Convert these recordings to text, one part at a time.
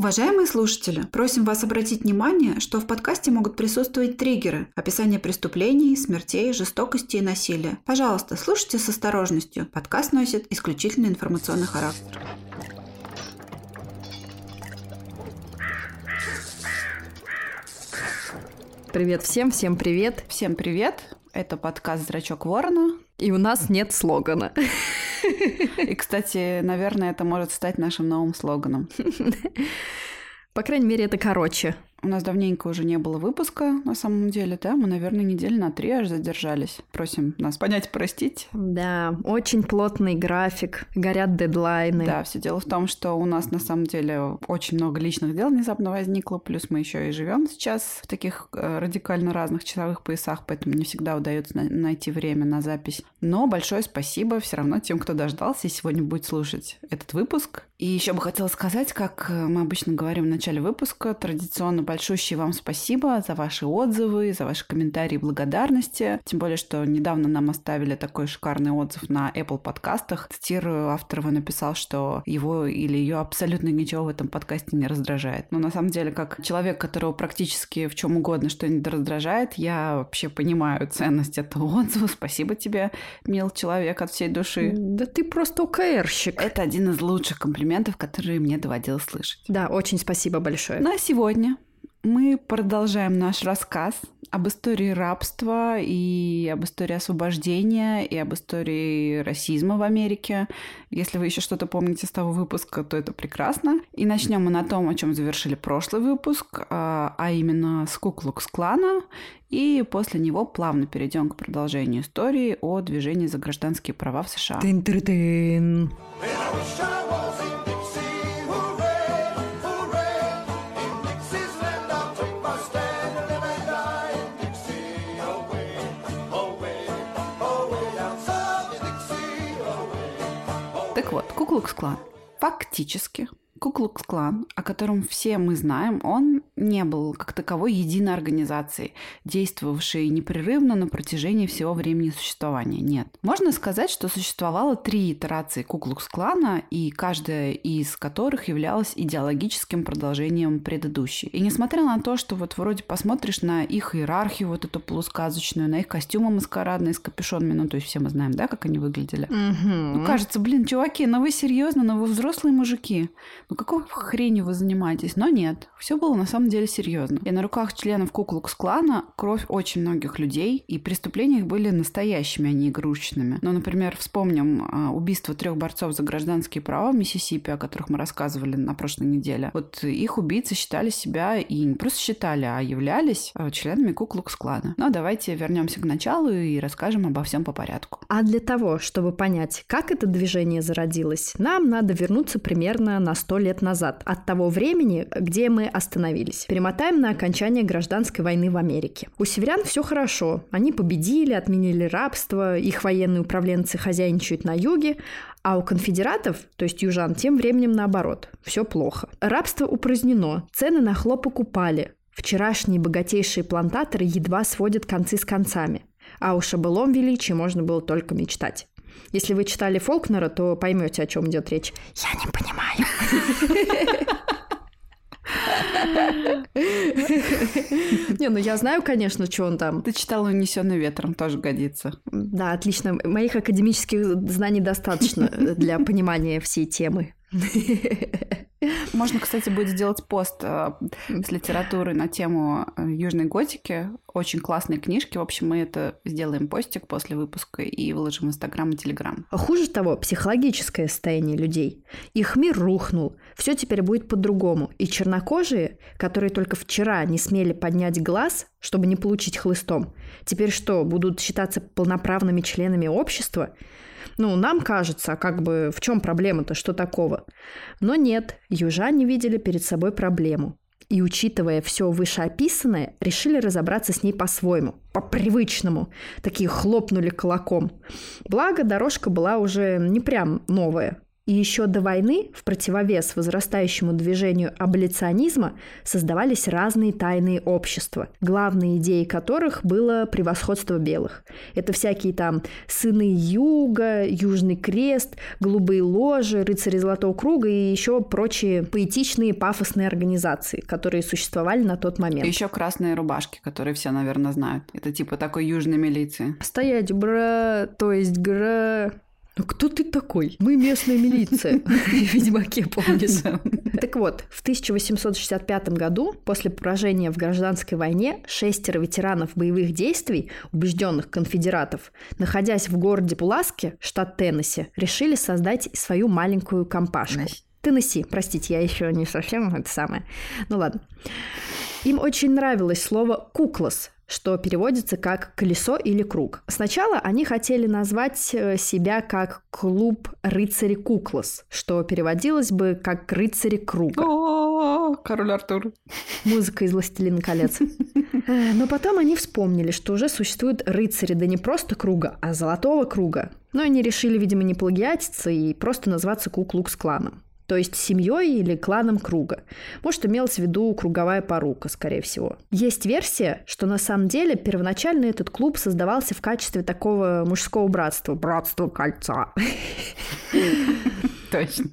Уважаемые слушатели, просим вас обратить внимание, что в подкасте могут присутствовать триггеры, описание преступлений, смертей, жестокости и насилия. Пожалуйста, слушайте с осторожностью. Подкаст носит исключительно информационный характер. Привет всем, всем привет. Всем привет. Это подкаст «Зрачок ворона». И у нас нет слогана. И, кстати, наверное, это может стать нашим новым слоганом. По крайней мере, это короче. У нас давненько уже не было выпуска, на самом деле, да? Мы, наверное, недель на три аж задержались. Просим нас понять, простить. Да, очень плотный график, горят дедлайны. Да, все дело в том, что у нас на самом деле очень много личных дел внезапно возникло, плюс мы еще и живем сейчас в таких э, радикально разных часовых поясах, поэтому не всегда удается найти время на запись. Но большое спасибо все равно тем, кто дождался и сегодня будет слушать этот выпуск. И еще бы хотела сказать, как э, мы обычно говорим в начале выпуска, традиционно большущее вам спасибо за ваши отзывы, за ваши комментарии и благодарности. Тем более, что недавно нам оставили такой шикарный отзыв на Apple подкастах. Цитирую, автор его написал, что его или ее абсолютно ничего в этом подкасте не раздражает. Но на самом деле, как человек, которого практически в чем угодно что-нибудь раздражает, я вообще понимаю ценность этого отзыва. Спасибо тебе, мил человек от всей души. Да ты просто ОКРщик. Это один из лучших комплиментов, которые мне доводилось слышать. Да, очень спасибо большое. На сегодня мы продолжаем наш рассказ об истории рабства и об истории освобождения и об истории расизма в Америке. Если вы еще что-то помните с того выпуска, то это прекрасно. И начнем мы на том, о чем завершили прошлый выпуск, а, а именно с Куклукс-клана. И после него плавно перейдем к продолжению истории о движении за гражданские права в США. Тын-тын-тын. Так вот, Куклукс-клан фактически Куклукс-клан, о котором все мы знаем, он не был как таковой единой организацией, действовавшей непрерывно на протяжении всего времени существования. Нет. Можно сказать, что существовало три итерации Куклукс-клана, и каждая из которых являлась идеологическим продолжением предыдущей. И несмотря на то, что вот вроде посмотришь на их иерархию, вот эту полусказочную, на их костюмы маскарадные с капюшонами, ну то есть все мы знаем, да, как они выглядели. Угу. Ну кажется, блин, чуваки, ну вы серьезно, ну вы взрослые мужики ну какой хренью вы занимаетесь? Но нет, все было на самом деле серьезно. И на руках членов Куклукс-клана кровь очень многих людей, и преступления их были настоящими, а не игрушечными. Ну, например, вспомним а, убийство трех борцов за гражданские права в Миссисипи, о которых мы рассказывали на прошлой неделе. Вот их убийцы считали себя и не просто считали, а являлись а, членами Куклукс-клана. Но давайте вернемся к началу и расскажем обо всем по порядку. А для того, чтобы понять, как это движение зародилось, нам надо вернуться примерно на 100 лет назад, от того времени, где мы остановились. Перемотаем на окончание гражданской войны в Америке. У северян все хорошо. Они победили, отменили рабство, их военные управленцы хозяйничают на юге, а у конфедератов, то есть южан, тем временем наоборот. Все плохо. Рабство упразднено, цены на хлопок упали. Вчерашние богатейшие плантаторы едва сводят концы с концами. А уж о былом можно было только мечтать. Если вы читали Фолкнера, то поймете, о чем идет речь. Я не понимаю. Не, ну я знаю, конечно, что он там. Ты читала «Унесенный ветром», тоже годится. Да, отлично. Моих академических знаний достаточно для понимания всей темы. Можно, кстати, будет сделать пост э, с литературой на тему э, южной готики. Очень классные книжки. В общем, мы это сделаем постик после выпуска и выложим в Инстаграм и Телеграм. А хуже того, психологическое состояние людей. Их мир рухнул. Все теперь будет по-другому. И чернокожие, которые только вчера не смели поднять глаз, чтобы не получить хлыстом, теперь что, будут считаться полноправными членами общества? Ну, нам кажется, как бы в чем проблема-то, что такого? Но нет, южане видели перед собой проблему. И, учитывая все вышеописанное, решили разобраться с ней по-своему, по-привычному. Такие хлопнули кулаком. Благо, дорожка была уже не прям новая. И еще до войны, в противовес возрастающему движению аболиционизма, создавались разные тайные общества, главной идеей которых было превосходство белых. Это всякие там сыны Юга, Южный Крест, голубые ложи, рыцари Золотого Круга и еще прочие поэтичные пафосные организации, которые существовали на тот момент. И еще красные рубашки, которые все, наверное, знают. Это типа такой южной милиции. Стоять, бра, то есть гра... Ну кто ты такой? Мы местная милиция. В Ведьмаке, помнишь? Так вот, в 1865 году, после поражения в гражданской войне, шестеро ветеранов боевых действий, убежденных конфедератов, находясь в городе Пуласке, штат Теннесси, решили создать свою маленькую компашку. Теннесси, простите, я еще не совсем это самое. Ну ладно. Им очень нравилось слово «куклас», что переводится как «колесо» или «круг». Сначала они хотели назвать э, себя как «клуб рыцари Куклас», что переводилось бы как «рыцари круга». О, король Артур. Музыка из «Властелина колец». Э, но потом они вспомнили, что уже существуют рыцари, да не просто круга, а золотого круга. Но они решили, видимо, не плагиатиться и просто назваться Куклукс-кланом то есть семьей или кланом круга. Может, имелась в виду круговая порука, скорее всего. Есть версия, что на самом деле первоначально этот клуб создавался в качестве такого мужского братства. Братство кольца. Точно.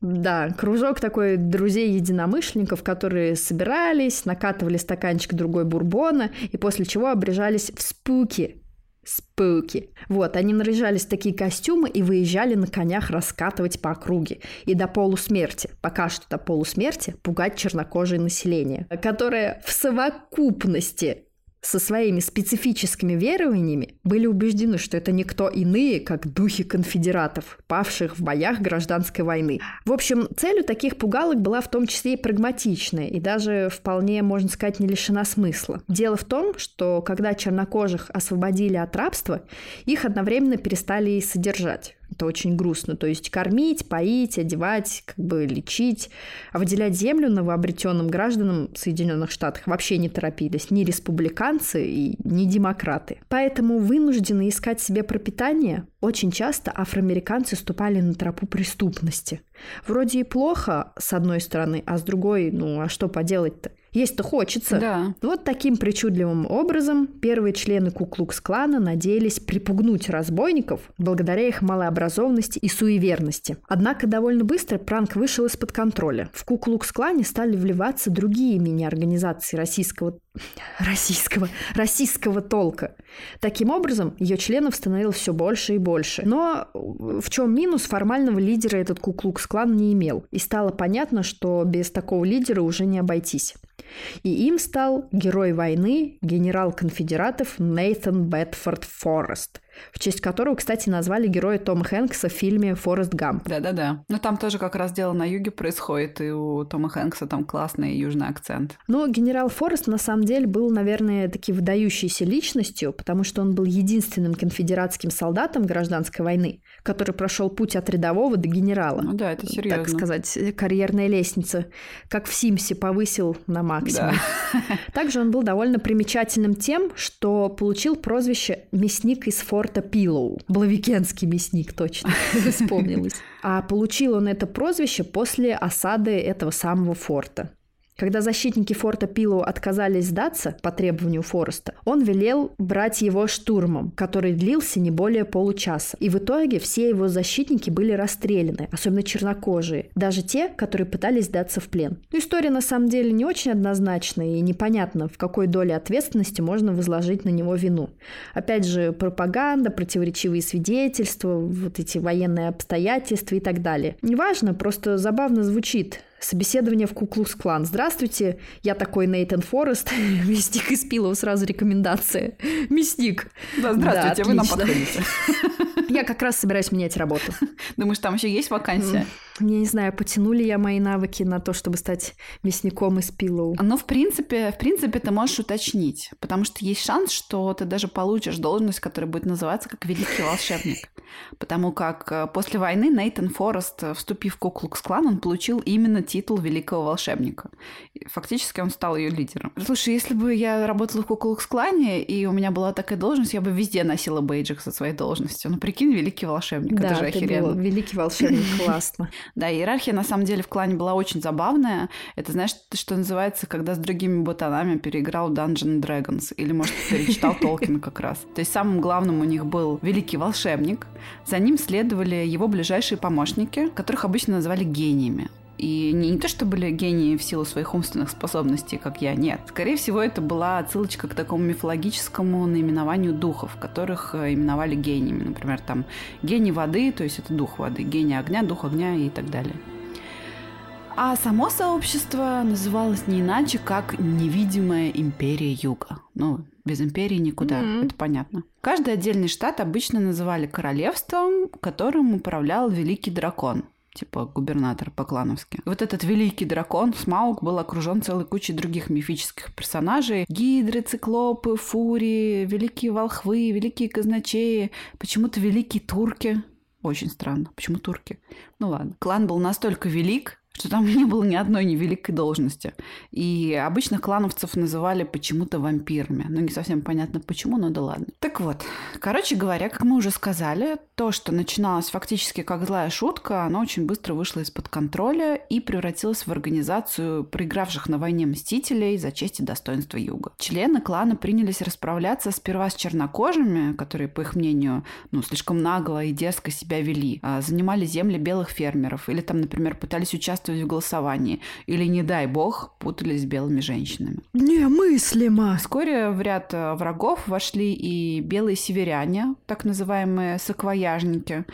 Да, кружок такой друзей-единомышленников, которые собирались, накатывали стаканчик другой бурбона и после чего обрежались в спуки, Спуки. Вот, они наряжались в такие костюмы и выезжали на конях раскатывать по округе. И до полусмерти, пока что до полусмерти, пугать чернокожее население, которое в совокупности со своими специфическими верованиями были убеждены, что это никто иные, как духи конфедератов, павших в боях гражданской войны. В общем, целью таких пугалок была в том числе и прагматичная, и даже вполне, можно сказать, не лишена смысла. Дело в том, что когда чернокожих освободили от рабства, их одновременно перестали и содержать. Это очень грустно. То есть кормить, поить, одевать, как бы лечить. А выделять землю новообретенным гражданам Соединенных Штатов вообще не торопились. Ни республиканцы и ни демократы. Поэтому вынуждены искать себе пропитание. Очень часто афроамериканцы ступали на тропу преступности. Вроде и плохо, с одной стороны, а с другой, ну а что поделать-то? Есть-то хочется. Да. Вот таким причудливым образом первые члены Куклукс-клана надеялись припугнуть разбойников благодаря их малообразованности и суеверности. Однако довольно быстро пранк вышел из-под контроля. В Куклукс-клане стали вливаться другие мини-организации российского российского, российского толка. Таким образом, ее членов становилось все больше и больше. Но в чем минус, формального лидера этот Куклукс-клан не имел. И стало понятно, что без такого лидера уже не обойтись. И им стал герой войны, генерал конфедератов Нейтан Бетфорд Форест – в честь которого, кстати, назвали героя Тома Хэнкса в фильме «Форест Гамп». Да-да-да. Но там тоже как раз дело на юге происходит, и у Тома Хэнкса там классный южный акцент. Но генерал Форест на самом деле был, наверное, таки выдающейся личностью, потому что он был единственным конфедератским солдатом гражданской войны, который прошел путь от рядового до генерала. Ну да, это серьезно. Так сказать, карьерная лестница, как в Симсе повысил на максимум. Да. Также он был довольно примечательным тем, что получил прозвище «мясник из форта форта Пилоу. Блавикенский мясник, точно, вспомнилось. А получил он это прозвище после осады этого самого форта. Когда защитники форта Пилоу отказались сдаться по требованию Фореста, он велел брать его штурмом, который длился не более получаса. И в итоге все его защитники были расстреляны, особенно чернокожие, даже те, которые пытались сдаться в плен. История на самом деле не очень однозначная и непонятно, в какой доле ответственности можно возложить на него вину. Опять же, пропаганда, противоречивые свидетельства, вот эти военные обстоятельства и так далее. Неважно, просто забавно звучит Собеседование в Куклукс-клан. Здравствуйте, я такой Нейтан Форест, мясник из Пилова, сразу рекомендация. Мясник. Да, здравствуйте, да, вы нам подходите. Я как раз собираюсь менять работу. Думаешь, там еще есть вакансия? Я не знаю, потянули я мои навыки на то, чтобы стать мясником из пилоу. Ну, в принципе, в принципе, ты можешь уточнить, потому что есть шанс, что ты даже получишь должность, которая будет называться как великий волшебник. Потому как э, после войны Нейтан Форест, э, вступив в Куклукс-клан, он получил именно титул великого волшебника. Фактически он стал ее лидером. Слушай, если бы я работала в Куклукс-клане, и у меня была такая должность, я бы везде носила бейджик со своей должностью. Ну, прикинь, великий волшебник. Да, это же охеренно. Был великий волшебник, классно. Да, иерархия на самом деле в клане была очень забавная. Это, знаешь, что называется, когда с другими ботанами переиграл Dungeon Dragons. Или, может, перечитал Толкина как раз. То есть самым главным у них был великий волшебник. За ним следовали его ближайшие помощники, которых обычно называли гениями. И не, не то, что были гении в силу своих умственных способностей, как я, нет. Скорее всего, это была отсылочка к такому мифологическому наименованию духов, которых э, именовали гениями. Например, там гений воды, то есть это дух воды, гений огня, дух огня и так далее. А само сообщество называлось не иначе, как «Невидимая империя Юга». Ну, без империи никуда, mm-hmm. это понятно. Каждый отдельный штат обычно называли королевством, которым управлял великий дракон – типа губернатор по-клановски. Вот этот великий дракон Смаук был окружен целой кучей других мифических персонажей. Гидры, циклопы, фурии, великие волхвы, великие казначеи, почему-то великие турки. Очень странно. Почему турки? Ну ладно. Клан был настолько велик, что там не было ни одной невеликой должности. И обычных клановцев называли почему-то вампирами. Ну, не совсем понятно почему, но да ладно. Так вот, короче говоря, как мы уже сказали, то, что начиналось фактически как злая шутка, оно очень быстро вышло из-под контроля и превратилось в организацию проигравших на войне мстителей за честь и достоинство Юга. Члены клана принялись расправляться сперва с чернокожими, которые, по их мнению, ну, слишком нагло и дерзко себя вели, а занимали земли белых фермеров или там, например, пытались участвовать участвовать в голосовании. Или, не дай бог, путались с белыми женщинами. Немыслимо! Вскоре в ряд э, врагов вошли и белые северяне, так называемые саквояжники.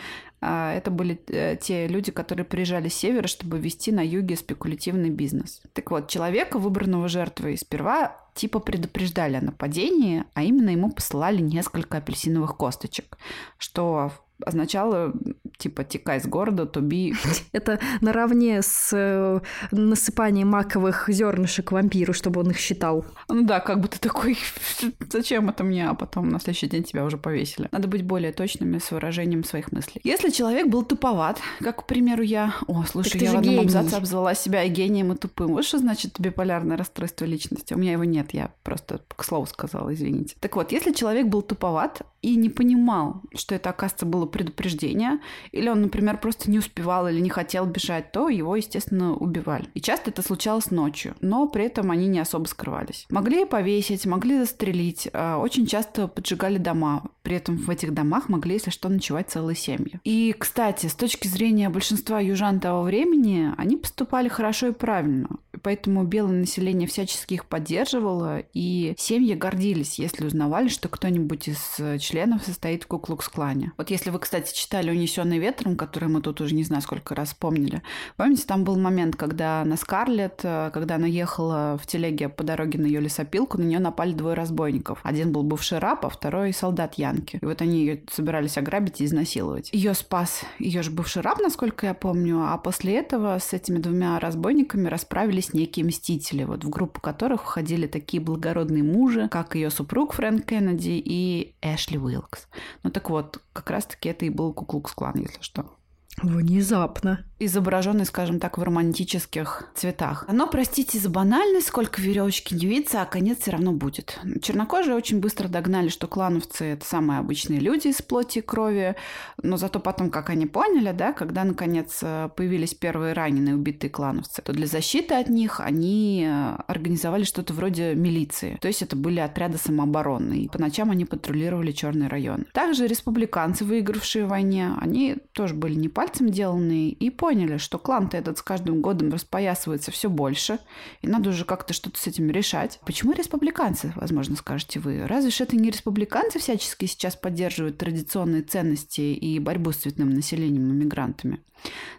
А, это были э, те люди, которые приезжали с севера, чтобы вести на юге спекулятивный бизнес. Так вот, человека, выбранного жертвой, сперва типа предупреждали о нападении, а именно ему посылали несколько апельсиновых косточек, что означало типа «текай с города, туби». Это наравне с э, насыпанием маковых зернышек вампиру, чтобы он их считал. Ну да, как бы ты такой, зачем это мне, а потом на следующий день тебя уже повесили. Надо быть более точными с выражением своих мыслей. Если человек был туповат, как, к примеру, я... О, слушай, я в одном гений. абзаце обзвала себя и гением, и тупым. Вот что значит биполярное расстройство личности? У меня его нет, я просто к слову сказала, извините. Так вот, если человек был туповат и не понимал, что это, оказывается, было предупреждение, или он, например, просто не успевал или не хотел бежать, то его, естественно, убивали. И часто это случалось ночью, но при этом они не особо скрывались. Могли повесить, могли застрелить, а, очень часто поджигали дома, при этом в этих домах могли, если что, ночевать целые семьи. И, кстати, с точки зрения большинства южан того времени, они поступали хорошо и правильно. Поэтому белое население всячески их поддерживало, и семьи гордились, если узнавали, что кто-нибудь из членов состоит в Куклукс-клане. Вот если вы, кстати, читали «Унесенный ветром», который мы тут уже не знаю сколько раз помнили, помните, там был момент, когда на Скарлетт, э, когда она ехала в телеге по дороге на ее лесопилку, на нее напали двое разбойников. Один был бывший раб, а второй солдат Янки. И вот они ее собирались ограбить и изнасиловать. Ее спас ее же бывший раб, насколько я помню, а после этого с этими двумя разбойниками расправились некие мстители, вот в группу которых входили такие благородные мужи, как ее супруг Фрэнк Кеннеди и Эшли Уилкс. Ну так вот, как раз-таки это и был Куклукс-клан, если что. Внезапно изображенный, скажем так, в романтических цветах. Но, простите за банальность, сколько веревочки не видится, а конец все равно будет. Чернокожие очень быстро догнали, что клановцы — это самые обычные люди из плоти и крови, но зато потом, как они поняли, да, когда, наконец, появились первые раненые убитые клановцы, то для защиты от них они э, организовали что-то вроде милиции. То есть это были отряды самообороны, и по ночам они патрулировали черные районы. Также республиканцы, выигравшие в войне, они тоже были не пальцем деланные и поняли, что клан-то этот с каждым годом распоясывается все больше, и надо уже как-то что-то с этим решать. Почему республиканцы, возможно, скажете вы? Разве же это не республиканцы всячески сейчас поддерживают традиционные ценности и борьбу с цветным населением и мигрантами?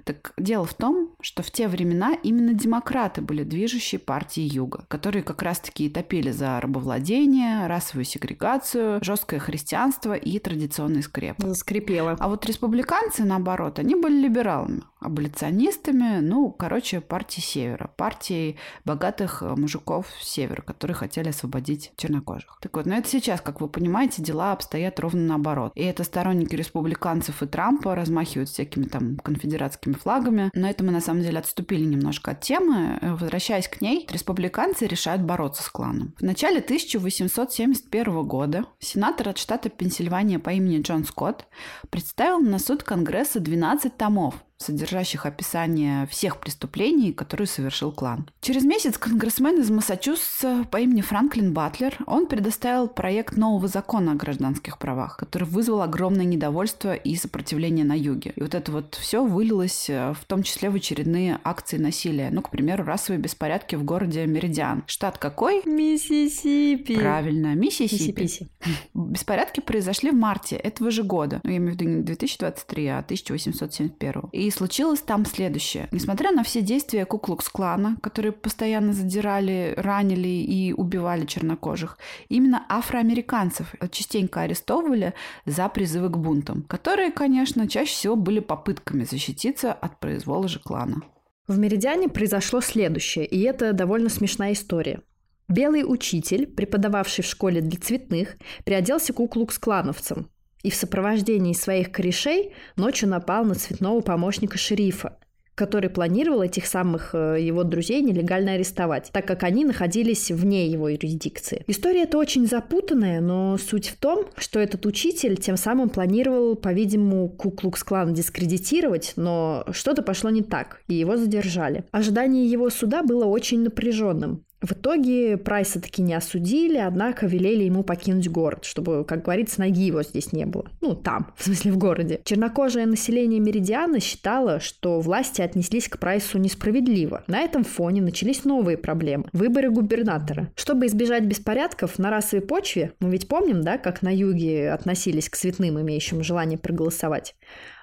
Так дело в том, что в те времена именно демократы были движущей партией Юга, которые как раз-таки и топили за рабовладение, расовую сегрегацию, жесткое христианство и традиционный скреп. Заскрипело. А вот республиканцы, наоборот, они были либералами, аболиционистами, ну, короче, партией Севера, партией богатых э, мужиков Севера, которые хотели освободить чернокожих. Так вот, но это сейчас, как вы понимаете, дела обстоят ровно наоборот. И это сторонники республиканцев и Трампа размахивают всякими там конфедератскими флагами. Но это мы на самом деле отступили немножко от темы. Э, возвращаясь к ней, республиканцы решают бороться с кланом. В начале 1871 года сенатор от штата Пенсильвания по имени Джон Скотт представил на суд Конгресса 12 томов содержащих описание всех преступлений, которые совершил клан. Через месяц конгрессмен из Массачусетса по имени Франклин Батлер, он предоставил проект нового закона о гражданских правах, который вызвал огромное недовольство и сопротивление на юге. И вот это вот все вылилось э, в том числе в очередные акции насилия. Ну, к примеру, расовые беспорядки в городе Меридиан. Штат какой? Миссисипи. Правильно, Миссисипи. Миссисипи. Беспорядки произошли в марте этого же года. Ну, я имею в виду не 2023, а 1871. И случилось там следующее. Несмотря на все действия Куклукс-клана, которые постоянно задирали, ранили и убивали чернокожих, именно афроамериканцев частенько арестовывали за призывы к бунтам, которые, конечно, чаще всего были попытками защититься от произвола же клана. В Меридиане произошло следующее, и это довольно смешная история. Белый учитель, преподававший в школе для цветных, приоделся куклукс-клановцем и в сопровождении своих корешей ночью напал на цветного помощника шерифа, который планировал этих самых э, его друзей нелегально арестовать, так как они находились вне его юрисдикции. История эта очень запутанная, но суть в том, что этот учитель тем самым планировал, по-видимому, Куклукс-клан дискредитировать, но что-то пошло не так, и его задержали. Ожидание его суда было очень напряженным. В итоге Прайса таки не осудили, однако велели ему покинуть город, чтобы, как говорится, ноги его здесь не было. Ну, там, в смысле, в городе. Чернокожее население Меридиана считало, что власти отнеслись к Прайсу несправедливо. На этом фоне начались новые проблемы. Выборы губернатора. Чтобы избежать беспорядков на расовой почве, мы ведь помним, да, как на юге относились к цветным, имеющим желание проголосовать,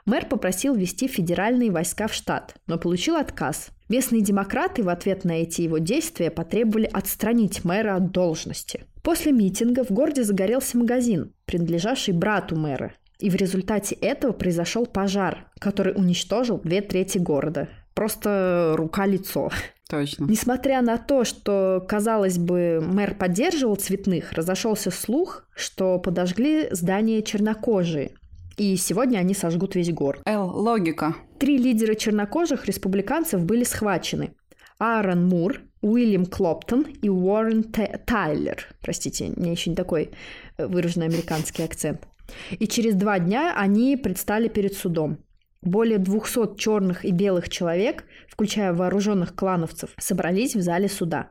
Мэр попросил ввести федеральные войска в штат, но получил отказ. Местные демократы в ответ на эти его действия потребовали отстранить мэра от должности. После митинга в городе загорелся магазин, принадлежавший брату мэра, и в результате этого произошел пожар, который уничтожил две трети города. Просто рука-лицо. Точно. Несмотря на то, что, казалось бы, мэр поддерживал цветных, разошелся слух, что подожгли здание чернокожие, и сегодня они сожгут весь город. Эл, логика. Три лидера чернокожих республиканцев были схвачены. Аарон Мур, Уильям Клоптон и Уоррен Тайлер. Простите, у меня еще не такой э, выраженный американский акцент. И через два дня они предстали перед судом. Более 200 черных и белых человек, включая вооруженных клановцев, собрались в зале суда.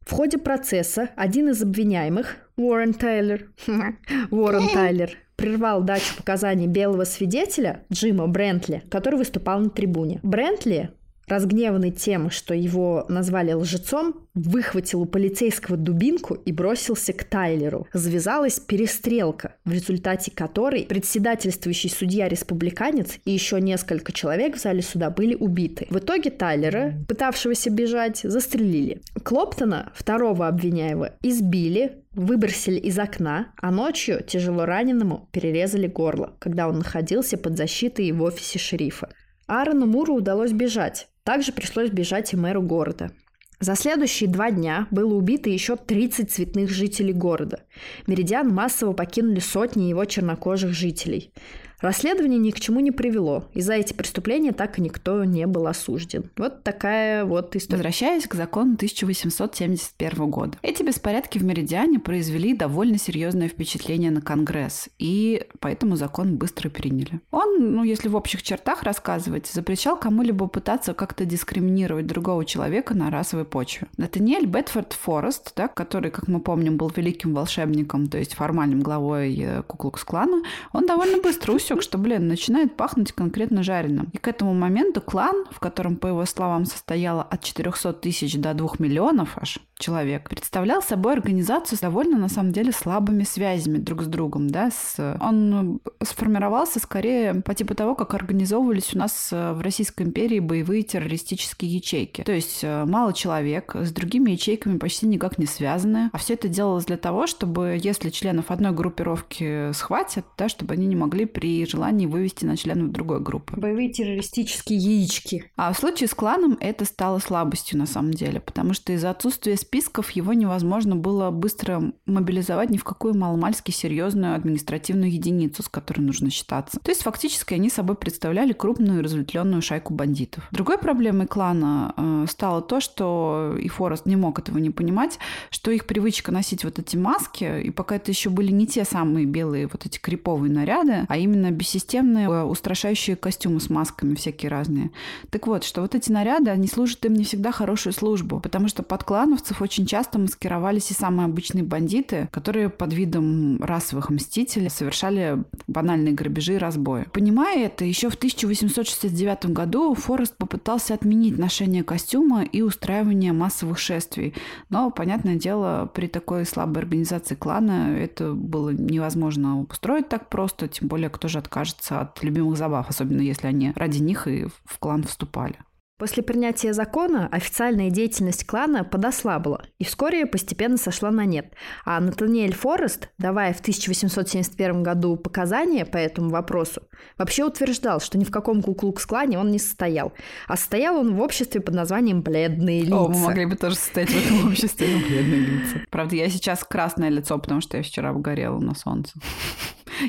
В ходе процесса один из обвиняемых, Уоррен Тайлер, Уоррен Тайлер, прервал дачу показаний белого свидетеля Джима Брентли, который выступал на трибуне. Брентли разгневанный тем, что его назвали лжецом, выхватил у полицейского дубинку и бросился к Тайлеру. Завязалась перестрелка, в результате которой председательствующий судья-республиканец и еще несколько человек в зале суда были убиты. В итоге Тайлера, пытавшегося бежать, застрелили. Клоптона, второго обвиняемого, избили, выбросили из окна, а ночью тяжело раненому перерезали горло, когда он находился под защитой в офисе шерифа. Аарону Муру удалось бежать. Также пришлось бежать и мэру города. За следующие два дня было убито еще 30 цветных жителей города. Меридиан массово покинули сотни его чернокожих жителей. Расследование ни к чему не привело, и за эти преступления так и никто не был осужден. Вот такая вот история. Возвращаясь к закону 1871 года. Эти беспорядки в Меридиане произвели довольно серьезное впечатление на Конгресс, и поэтому закон быстро приняли. Он, ну, если в общих чертах рассказывать, запрещал кому-либо пытаться как-то дискриминировать другого человека на расовой почве. Натаниэль Бетфорд Форест, да, который, как мы помним, был великим волшебником, то есть формальным главой э, Куклукс-клана, он довольно быстро усек, что, блин, начинает пахнуть конкретно жареным. И к этому моменту клан, в котором, по его словам, состояло от 400 тысяч до 2 миллионов аж человек, представлял собой организацию с довольно, на самом деле, слабыми связями друг с другом. Да? С... Он сформировался скорее по типу того, как организовывались у нас в Российской империи боевые террористические ячейки. То есть э, мало человек, с другими ячейками почти никак не связаны. А все это делалось для того, чтобы, если членов одной группировки схватят, да, чтобы они не могли при желании вывести на членов другой группы. Боевые террористические яички. А в случае с кланом это стало слабостью на самом деле, потому что из-за отсутствия списков его невозможно было быстро мобилизовать ни в какую маломальски серьезную административную единицу, с которой нужно считаться. То есть фактически они собой представляли крупную разветвленную шайку бандитов. Другой проблемой клана э, стало то, что и Форест не мог этого не понимать, что их привычка носить вот эти маски, и пока это еще были не те самые белые вот эти криповые наряды, а именно бессистемные э, устрашающие костюмы с масками всякие разные. Так вот, что вот эти наряды, они служат им не всегда хорошую службу, потому что под клановцев очень часто маскировались и самые обычные бандиты, которые под видом расовых мстителей совершали банальные грабежи и разбои. Понимая это, еще в 1869 году Форест попытался отменить ношение костюма и устраивание массовых шествий. Но, понятное дело, при такой слабой организации клана это было невозможно устроить так просто, тем более кто же откажется от любимых забав, особенно если они ради них и в клан вступали. После принятия закона официальная деятельность клана подослабла и вскоре постепенно сошла на нет. А Натаниэль Форест, давая в 1871 году показания по этому вопросу, вообще утверждал, что ни в каком куклукс-клане он не состоял. А состоял он в обществе под названием «Бледные лица». О, мы могли бы тоже состоять в этом обществе, но «Бледные лица». Правда, я сейчас красное лицо, потому что я вчера обгорела на солнце.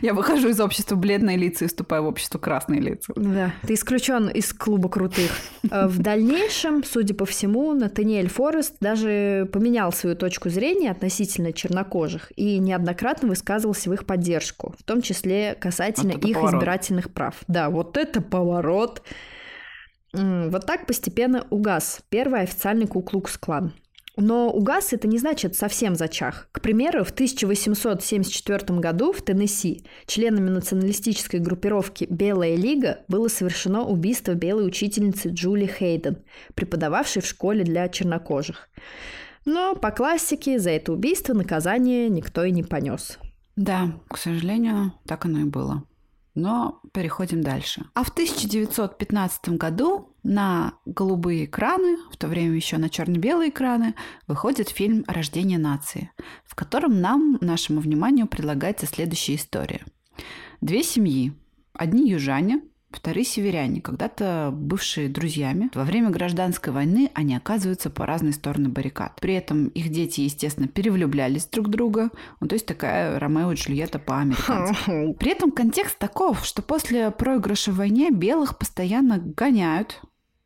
Я выхожу из общества бледные лица и вступаю в общество красные лица. Да, ты исключен из клуба крутых. Э, в дальнейшем, судя по всему, Натаниэль Форест даже поменял свою точку зрения относительно чернокожих и неоднократно высказывался в их поддержку, в том числе касательно вот их поворот. избирательных прав. Да, вот это поворот. Вот так постепенно угас первый официальный Куклукс-клан. Но угас это не значит совсем зачах. К примеру, в 1874 году в Теннесси членами националистической группировки «Белая лига» было совершено убийство белой учительницы Джули Хейден, преподававшей в школе для чернокожих. Но по классике за это убийство наказание никто и не понес. Да, к сожалению, так оно и было. Но переходим дальше. А в 1915 году на голубые экраны, в то время еще на черно-белые экраны, выходит фильм «Рождение нации», в котором нам, нашему вниманию, предлагается следующая история. Две семьи. Одни южане, Вторые северяне, когда-то бывшие друзьями, во время гражданской войны они оказываются по разные стороны баррикад. При этом их дети, естественно, перевлюблялись друг в друга. Ну, то есть такая Ромео и Джульетта по-американски. При этом контекст таков, что после проигрыша в войне белых постоянно гоняют,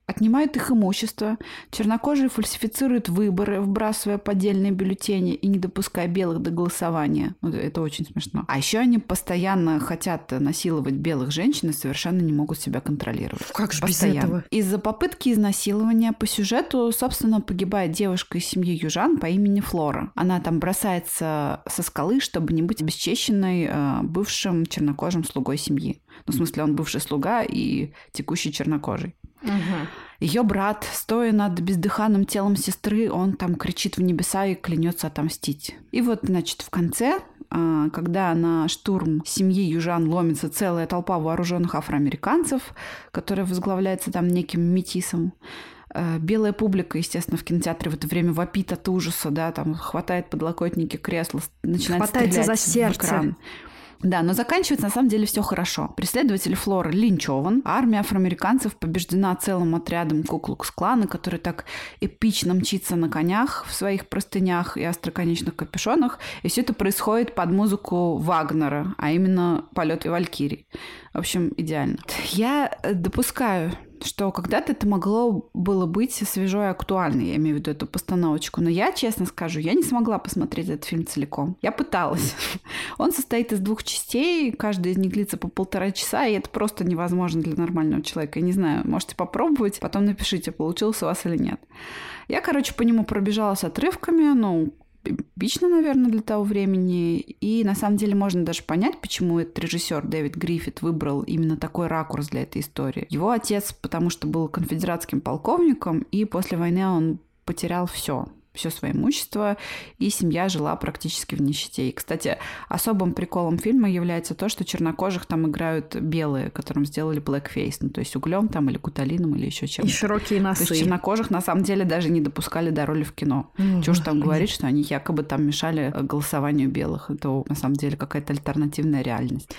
отнимают их имущество, чернокожие фальсифицируют выборы, вбрасывая поддельные бюллетени и не допуская белых до голосования. Ну, это очень смешно. А еще они постоянно хотят насиловать белых женщин и совершенно не могут себя контролировать. Как же постоянно. без этого? Из-за попытки изнасилования по сюжету, собственно, погибает девушка из семьи южан по имени Флора. Она там бросается со скалы, чтобы не быть обесчещенной э, бывшим чернокожим слугой семьи. Ну, в смысле, он бывший слуга и текущий чернокожий. Угу. Ее брат, стоя над бездыханным телом сестры, он там кричит в небеса и клянется отомстить. И вот, значит, в конце а, когда на штурм семьи южан ломится целая толпа вооруженных афроамериканцев, которая возглавляется там неким метисом, э, Белая публика, естественно, в кинотеатре в это время вопит от ужаса, да, там хватает подлокотники кресла, начинает Хватается стрелять за сердце. в экран. Да, но заканчивается на самом деле все хорошо. Преследователь Флоры линчеван, армия афроамериканцев побеждена целым отрядом Куклукс-клана, который так эпично мчится на конях в своих простынях и остроконечных капюшонах. И все это происходит под музыку Вагнера, а именно полет Валькирий. В общем, идеально. Я допускаю, что когда-то это могло было быть свежо и актуально, я имею в виду эту постановочку. Но я, честно скажу, я не смогла посмотреть этот фильм целиком. Я пыталась. Он состоит из двух частей, каждая из них длится по полтора часа, и это просто невозможно для нормального человека. Я не знаю, можете попробовать, потом напишите, получилось у вас или нет. Я, короче, по нему пробежалась отрывками, ну, эпично, наверное, для того времени. И на самом деле можно даже понять, почему этот режиссер Дэвид Гриффит выбрал именно такой ракурс для этой истории. Его отец, потому что был конфедератским полковником, и после войны он потерял все все свое имущество, и семья жила практически в нищете. И, кстати, особым приколом фильма является то, что чернокожих там играют белые, которым сделали blackface, ну, то есть углем там или куталином или еще чем-то. И широкие носы. То есть чернокожих на самом деле даже не допускали до роли в кино. Mm, Чего ж там говорить, что они якобы там мешали э, голосованию белых. Это на самом деле какая-то альтернативная реальность.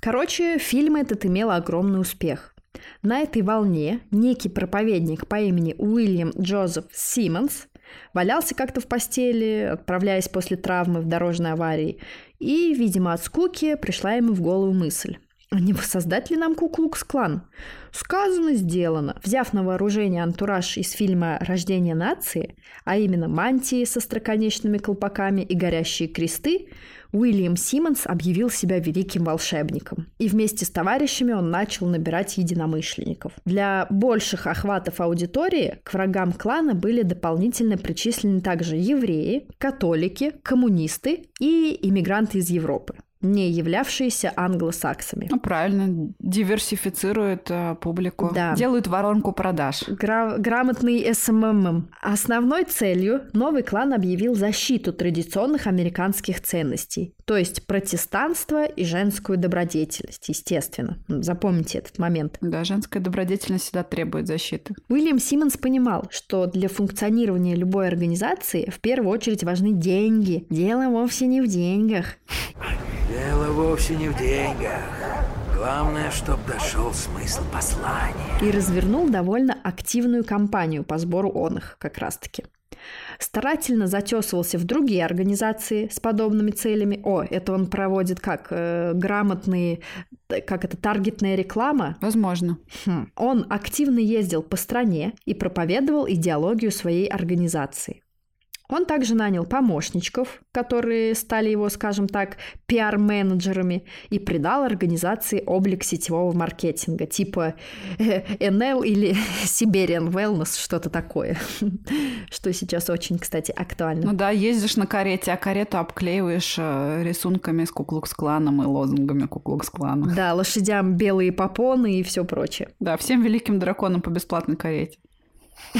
Короче, фильм этот имел огромный успех. На этой волне некий проповедник по имени Уильям Джозеф Симмонс Валялся как-то в постели, отправляясь после травмы в дорожной аварии, и, видимо, от скуки пришла ему в голову мысль. А не воссоздать ли нам Куклукс-клан? Сказано, сделано. Взяв на вооружение антураж из фильма «Рождение нации», а именно мантии со строконечными колпаками и горящие кресты, Уильям Симмонс объявил себя великим волшебником. И вместе с товарищами он начал набирать единомышленников. Для больших охватов аудитории к врагам клана были дополнительно причислены также евреи, католики, коммунисты и иммигранты из Европы не являвшиеся англосаксами. Ну, правильно, диверсифицируют э, публику, да. делают воронку продаж. Гра- грамотный SMM. Основной целью новый клан объявил защиту традиционных американских ценностей, то есть протестанство и женскую добродетельность, естественно. Запомните этот момент. Да, женская добродетельность всегда требует защиты. Уильям Симмонс понимал, что для функционирования любой организации в первую очередь важны деньги. Дело вовсе не в деньгах. Дело вовсе не в деньгах. Главное, чтобы дошел смысл послания. И развернул довольно активную кампанию по сбору он их как раз-таки. Старательно затесывался в другие организации с подобными целями. О, это он проводит как э, грамотные, как это таргетная реклама? Возможно. Хм. Он активно ездил по стране и проповедовал идеологию своей организации. Он также нанял помощничков, которые стали его, скажем так, пиар-менеджерами, и придал организации облик сетевого маркетинга, типа NL или Siberian Wellness, что-то такое, что сейчас очень, кстати, актуально. Ну да, ездишь на карете, а карету обклеиваешь э, рисунками с Куклукс-кланом и лозунгами Куклукс-клана. Да, лошадям белые попоны и все прочее. Да, всем великим драконам по бесплатной карете.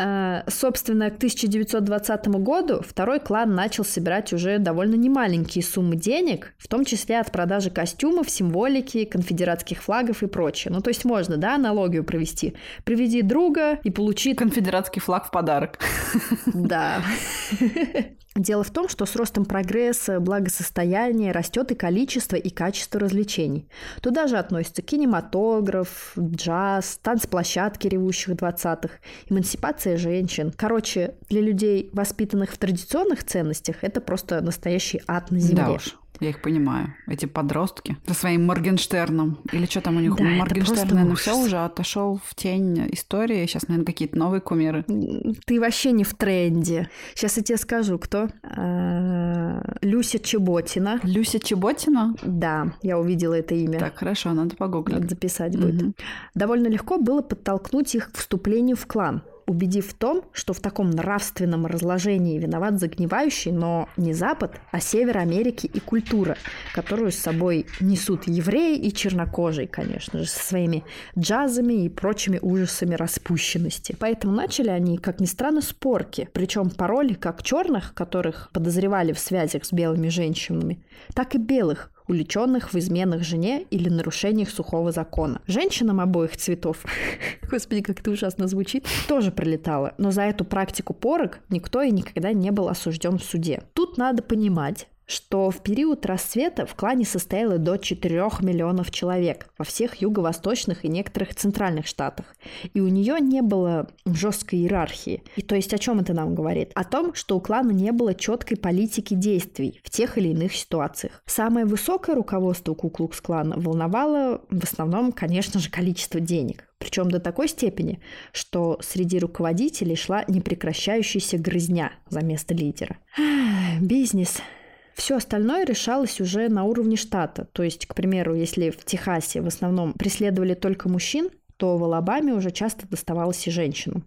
А, собственно, к 1920 году второй клан начал собирать уже довольно немаленькие суммы денег, в том числе от продажи костюмов, символики, конфедератских флагов и прочее. Ну, то есть можно, да, аналогию провести. Приведи друга и получи... Конфедератский флаг в подарок. Да. Дело в том, что с ростом прогресса, благосостояния растет и количество, и качество развлечений. Туда же относятся кинематограф, джаз, танцплощадки ревущих 20-х, эмансипация женщин. Короче, для людей, воспитанных в традиционных ценностях, это просто настоящий ад на земле. Да уж. Я их понимаю. Эти подростки со своим Моргенштерном. Или что там у них? Да, Моргенштерн, наверное, все уже отошел в тень истории. Сейчас, наверное, какие-то новые кумиры. Ты вообще не в тренде. Сейчас я тебе скажу, кто. А, Люся Чеботина. Люся Чеботина? Да, я увидела это имя. Так, хорошо, надо погуглить. Надо записать будет. Довольно легко было подтолкнуть их к вступлению в клан убедив в том, что в таком нравственном разложении виноват загнивающий, но не Запад, а Север Америки и культура, которую с собой несут евреи и чернокожие, конечно же, со своими джазами и прочими ужасами распущенности. Поэтому начали они, как ни странно, спорки, причем пароли как черных, которых подозревали в связях с белыми женщинами, так и белых, уличенных в изменах жене или нарушениях сухого закона. Женщинам обоих цветов, господи, как это ужасно звучит, тоже прилетало. Но за эту практику порок никто и никогда не был осужден в суде. Тут надо понимать, что в период расцвета в клане состояло до 4 миллионов человек во всех юго-восточных и некоторых центральных штатах. И у нее не было жесткой иерархии. И то есть о чем это нам говорит? О том, что у клана не было четкой политики действий в тех или иных ситуациях. Самое высокое руководство Куклукс-клана волновало в основном, конечно же, количество денег. Причем до такой степени, что среди руководителей шла непрекращающаяся грызня за место лидера. Бизнес все остальное решалось уже на уровне штата. То есть, к примеру, если в Техасе в основном преследовали только мужчин, то в Алабаме уже часто доставалось и женщинам.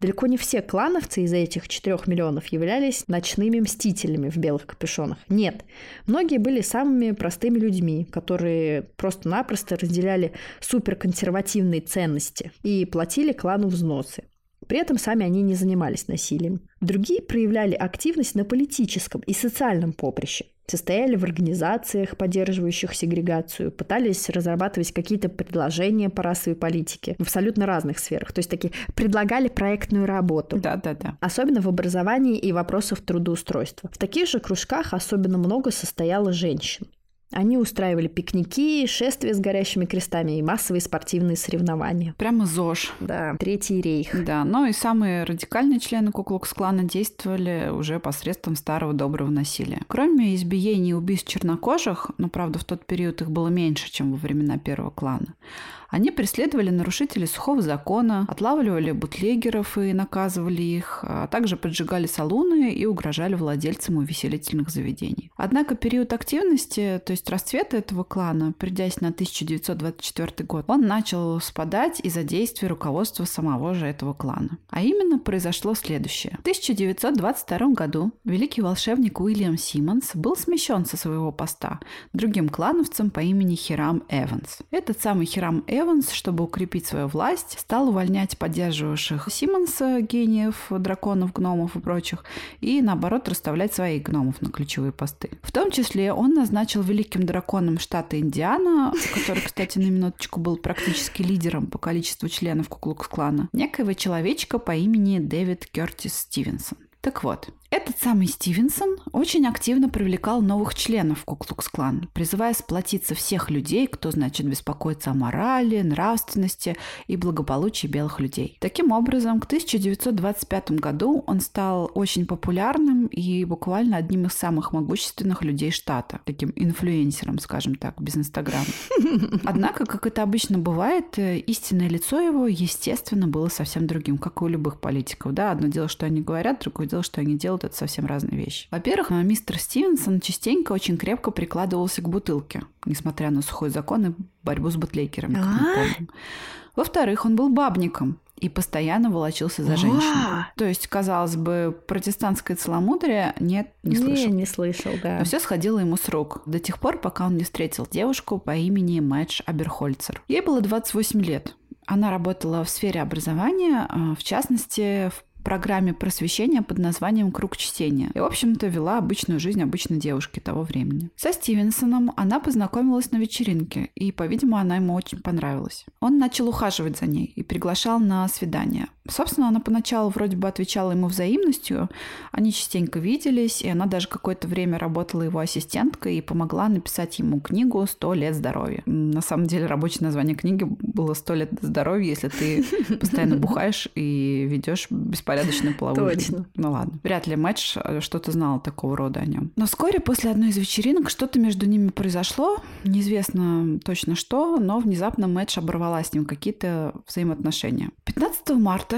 Далеко не все клановцы из этих 4 миллионов являлись ночными мстителями в белых капюшонах. Нет. Многие были самыми простыми людьми, которые просто-напросто разделяли суперконсервативные ценности и платили клану взносы. При этом сами они не занимались насилием. Другие проявляли активность на политическом и социальном поприще состояли в организациях, поддерживающих сегрегацию, пытались разрабатывать какие-то предложения по расовой политике в абсолютно разных сферах. То есть такие предлагали проектную работу. Да, да, да. Особенно в образовании и вопросах трудоустройства. В таких же кружках особенно много состояло женщин. Они устраивали пикники, шествия с горящими крестами и массовые спортивные соревнования. Прямо ЗОЖ. Да, Третий рейх. Да, но и самые радикальные члены Куклукс-клана действовали уже посредством старого доброго насилия. Кроме избиений и убийств чернокожих, но, правда, в тот период их было меньше, чем во времена первого клана, они преследовали нарушителей сухого закона, отлавливали бутлегеров и наказывали их, а также поджигали салуны и угрожали владельцам увеселительных заведений. Однако период активности, то есть расцвета этого клана, придясь на 1924 год, он начал спадать из-за действий руководства самого же этого клана. А именно произошло следующее. В 1922 году великий волшебник Уильям Симмонс был смещен со своего поста другим клановцем по имени Хирам Эванс. Этот самый Хирам Эванс Эванс, чтобы укрепить свою власть, стал увольнять поддерживавших Симмонса, гениев, драконов, гномов и прочих, и, наоборот, расставлять своих гномов на ключевые посты. В том числе он назначил великим драконом штата Индиана, который, кстати, на минуточку был практически лидером по количеству членов Куклукс-клана, некоего человечка по имени Дэвид Кертис Стивенсон. Так вот, этот самый Стивенсон очень активно привлекал новых членов Куклукс-клан, призывая сплотиться всех людей, кто, значит, беспокоится о морали, нравственности и благополучии белых людей. Таким образом, к 1925 году он стал очень популярным и буквально одним из самых могущественных людей штата, таким инфлюенсером, скажем так, без Инстаграма. Однако, как это обычно бывает, истинное лицо его, естественно, было совсем другим, как и у любых политиков. Да, одно дело, что они говорят, другое дело, что они делают делают это совсем разные вещи. Во-первых, мистер Стивенсон частенько очень крепко прикладывался к бутылке, несмотря на сухой закон и борьбу с бутлейкерами, как мы помним. Во-вторых, он был бабником, и постоянно волочился за женщиной. То есть, казалось бы, протестантское целомудрие нет, не слышал. Не, не слышал, да. Но все сходило ему с рук до тех пор, пока он не встретил девушку по имени Мэтч Аберхольцер. Ей было 28 лет. Она работала в сфере образования, а, в частности, в программе просвещения под названием «Круг чтения». И, в общем-то, вела обычную жизнь обычной девушки того времени. Со Стивенсоном она познакомилась на вечеринке, и, по-видимому, она ему очень понравилась. Он начал ухаживать за ней и приглашал на свидание. Собственно, она поначалу вроде бы отвечала ему взаимностью, они частенько виделись, и она даже какое-то время работала его ассистенткой и помогла написать ему книгу «Сто лет здоровья». На самом деле рабочее название книги было «Сто лет здоровья», если ты постоянно бухаешь и ведешь беспорядочную половую Точно. жизнь. Ну ладно. Вряд ли Мэтч что-то знал такого рода о нем. Но вскоре после одной из вечеринок что-то между ними произошло, неизвестно точно что, но внезапно Мэтч оборвала с ним какие-то взаимоотношения. 15 марта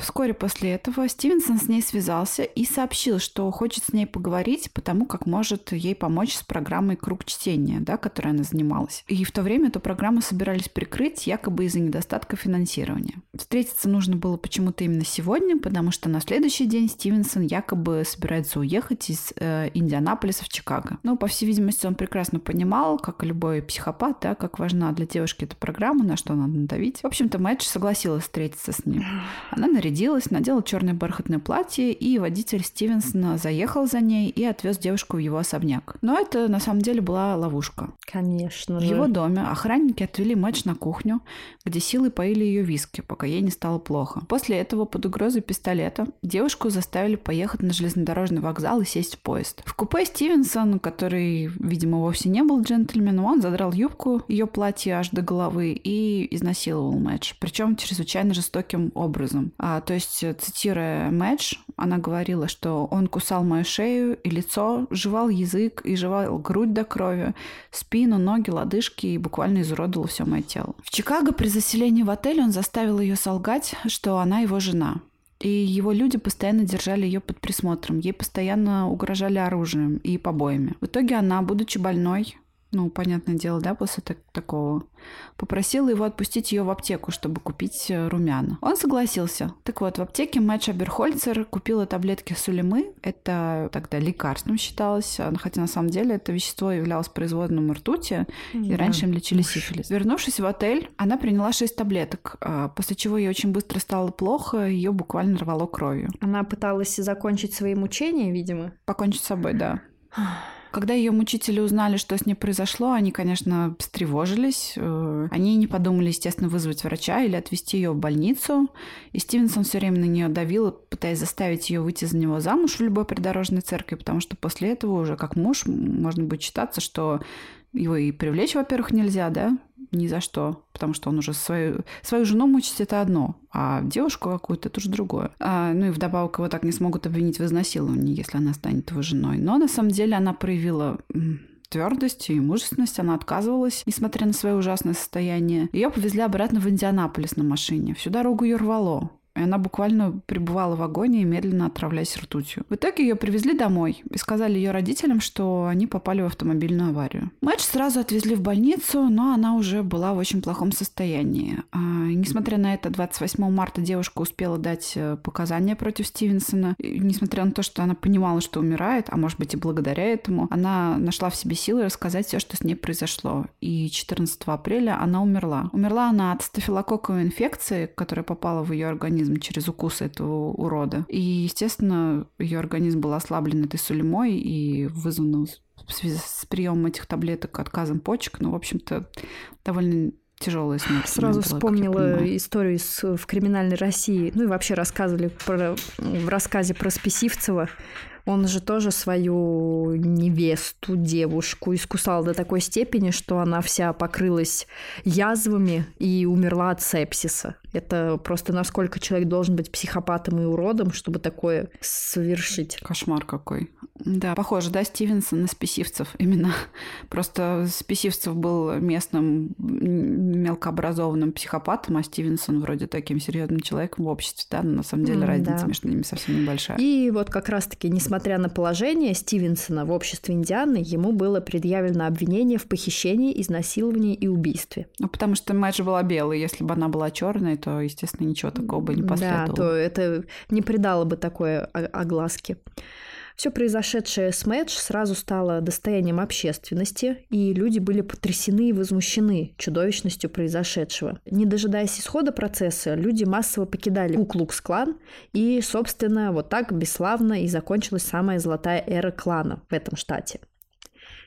Вскоре после этого Стивенсон с ней связался и сообщил, что хочет с ней поговорить, потому как может ей помочь с программой «Круг чтения», да, которой она занималась. И в то время эту программу собирались прикрыть якобы из-за недостатка финансирования. Встретиться нужно было почему-то именно сегодня, потому что на следующий день Стивенсон якобы собирается уехать из э, Индианаполиса в Чикаго. Ну, по всей видимости, он прекрасно понимал, как и любой психопат, да, как важна для девушки эта программа, на что надо надавить. В общем-то, Мэтч согласилась встретиться с ним. Она нарядилась, надела черное бархатное платье, и водитель Стивенсона заехал за ней и отвез девушку в его особняк. Но это на самом деле была ловушка. Конечно. В же. его доме охранники отвели Мэтч на кухню, где силой поили ее виски, пока ей не стало плохо. После этого под угрозой пистолета девушку заставили поехать на железнодорожный вокзал и сесть в поезд. В купе Стивенсон, который, видимо, вовсе не был джентльменом, он задрал юбку ее платья аж до головы и изнасиловал Мэтч. Причем чрезвычайно жестоким образом. А, то есть, цитируя Мэтч, она говорила, что он кусал мою шею и лицо, жевал язык и жевал грудь до крови, спину, ноги, лодыжки и буквально изуродовал все мое тело. В Чикаго при заселении в отель он заставил ее солгать, что она его жена. И его люди постоянно держали ее под присмотром. Ей постоянно угрожали оружием и побоями. В итоге она, будучи больной, ну, понятное дело, да, после так такого, попросила его отпустить ее в аптеку, чтобы купить э, румяна. Он согласился. Так вот, в аптеке Мэтч Аберхольцер купила таблетки сулемы. Это тогда лекарством считалось, а, хотя на самом деле это вещество являлось производным ртути, и раньше им лечили сифилис. Вернувшись в отель, она приняла 6 таблеток, а, после чего ей очень быстро стало плохо, ее буквально рвало кровью. Она пыталась закончить свои мучения, видимо. Покончить с собой, да. Когда ее мучители узнали, что с ней произошло, они, конечно, встревожились. Э, они не подумали, естественно, вызвать врача или отвезти ее в больницу. И Стивенсон все время на нее давил, пытаясь заставить ее выйти за него замуж в любой придорожной церкви, потому что после этого уже как муж можно будет считаться, что его и привлечь, во-первых, нельзя, да, ни за что, потому что он уже свою, свою жену мучить это одно, а девушку какую-то это уже другое. А, ну и вдобавок его так не смогут обвинить в изнасиловании, если она станет его женой. Но на самом деле она проявила твердость и мужественность. Она отказывалась, несмотря на свое ужасное состояние. Ее повезли обратно в Индианаполис на машине. Всю дорогу ее рвало. И она буквально пребывала в агонии, медленно отравляясь ртутью. В итоге ее привезли домой и сказали ее родителям, что они попали в автомобильную аварию. Мэтч сразу отвезли в больницу, но она уже была в очень плохом состоянии. А, и, несмотря на это, 28 марта девушка успела дать э, показания против Стивенсона. И, несмотря на то, что она понимала, что умирает, а может быть и благодаря этому, она нашла в себе силы рассказать все, что с ней произошло. И 14 апреля она умерла. Умерла она от стафилококковой инфекции, которая попала в ее организм организм через укус этого урода. И, естественно, ее организм был ослаблен этой сулемой и вызван в связи с приемом этих таблеток отказом почек. Ну, в общем-то, довольно тяжелая смерть. Сразу была, вспомнила историю из, в криминальной России. Ну и вообще рассказывали про, в рассказе про Списивцева. Он же тоже свою невесту, девушку, искусал до такой степени, что она вся покрылась язвами и умерла от сепсиса. Это просто насколько человек должен быть психопатом и уродом, чтобы такое совершить. Кошмар какой. Да, похоже, да, Стивенсон на спесивцев именно. Просто спесивцев был местным мелкообразованным психопатом, а Стивенсон вроде таким серьезным человеком в обществе, да, но на самом деле разница да. между ними совсем небольшая. И вот как раз-таки, несмотря на положение Стивенсона в обществе Индианы, ему было предъявлено обвинение в похищении, изнасиловании и убийстве. Ну, потому что Мэдж была белой, если бы она была черной, то, естественно, ничего такого бы не последовало. Да, то это не придало бы такой огласки. Все произошедшее с Мэдж сразу стало достоянием общественности, и люди были потрясены и возмущены чудовищностью произошедшего. Не дожидаясь исхода процесса, люди массово покидали Куклукс-клан, и, собственно, вот так бесславно и закончилась самая золотая эра клана в этом штате.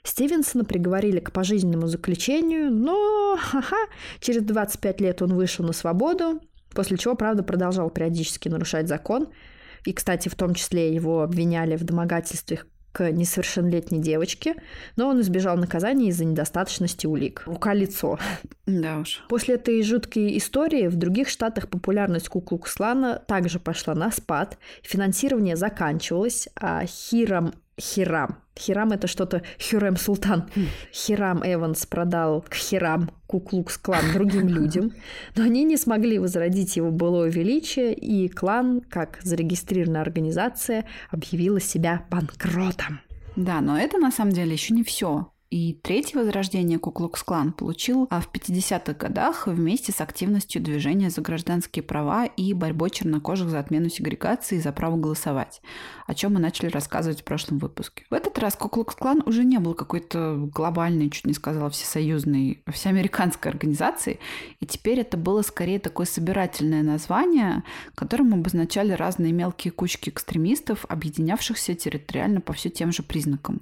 Стивенсона приговорили к пожизненному заключению, но ха-ха, через 25 лет он вышел на свободу, после чего, правда, продолжал периодически нарушать закон – и, кстати, в том числе его обвиняли в домогательствах к несовершеннолетней девочке, но он избежал наказания из-за недостаточности улик. Рука-лицо. Да уж. После этой жуткой истории в других штатах популярность Куклукслана также пошла на спад, финансирование заканчивалось, а Хирам Хирам. Хирам это что-то Хюрем Султан. Хирам Эванс продал к Хирам Куклукс клан другим людям, но они не смогли возродить его былое величие, и клан, как зарегистрированная организация, объявила себя банкротом. Да, но это на самом деле еще не все. И третье возрождение Куклукс-клан получил а в 50-х годах вместе с активностью движения за гражданские права и борьбой чернокожих за отмену сегрегации и за право голосовать, о чем мы начали рассказывать в прошлом выпуске. В этот раз Куклукс-клан уже не был какой-то глобальной, чуть не сказала, всесоюзной, всеамериканской организацией, и теперь это было скорее такое собирательное название, которым обозначали разные мелкие кучки экстремистов, объединявшихся территориально по все тем же признакам.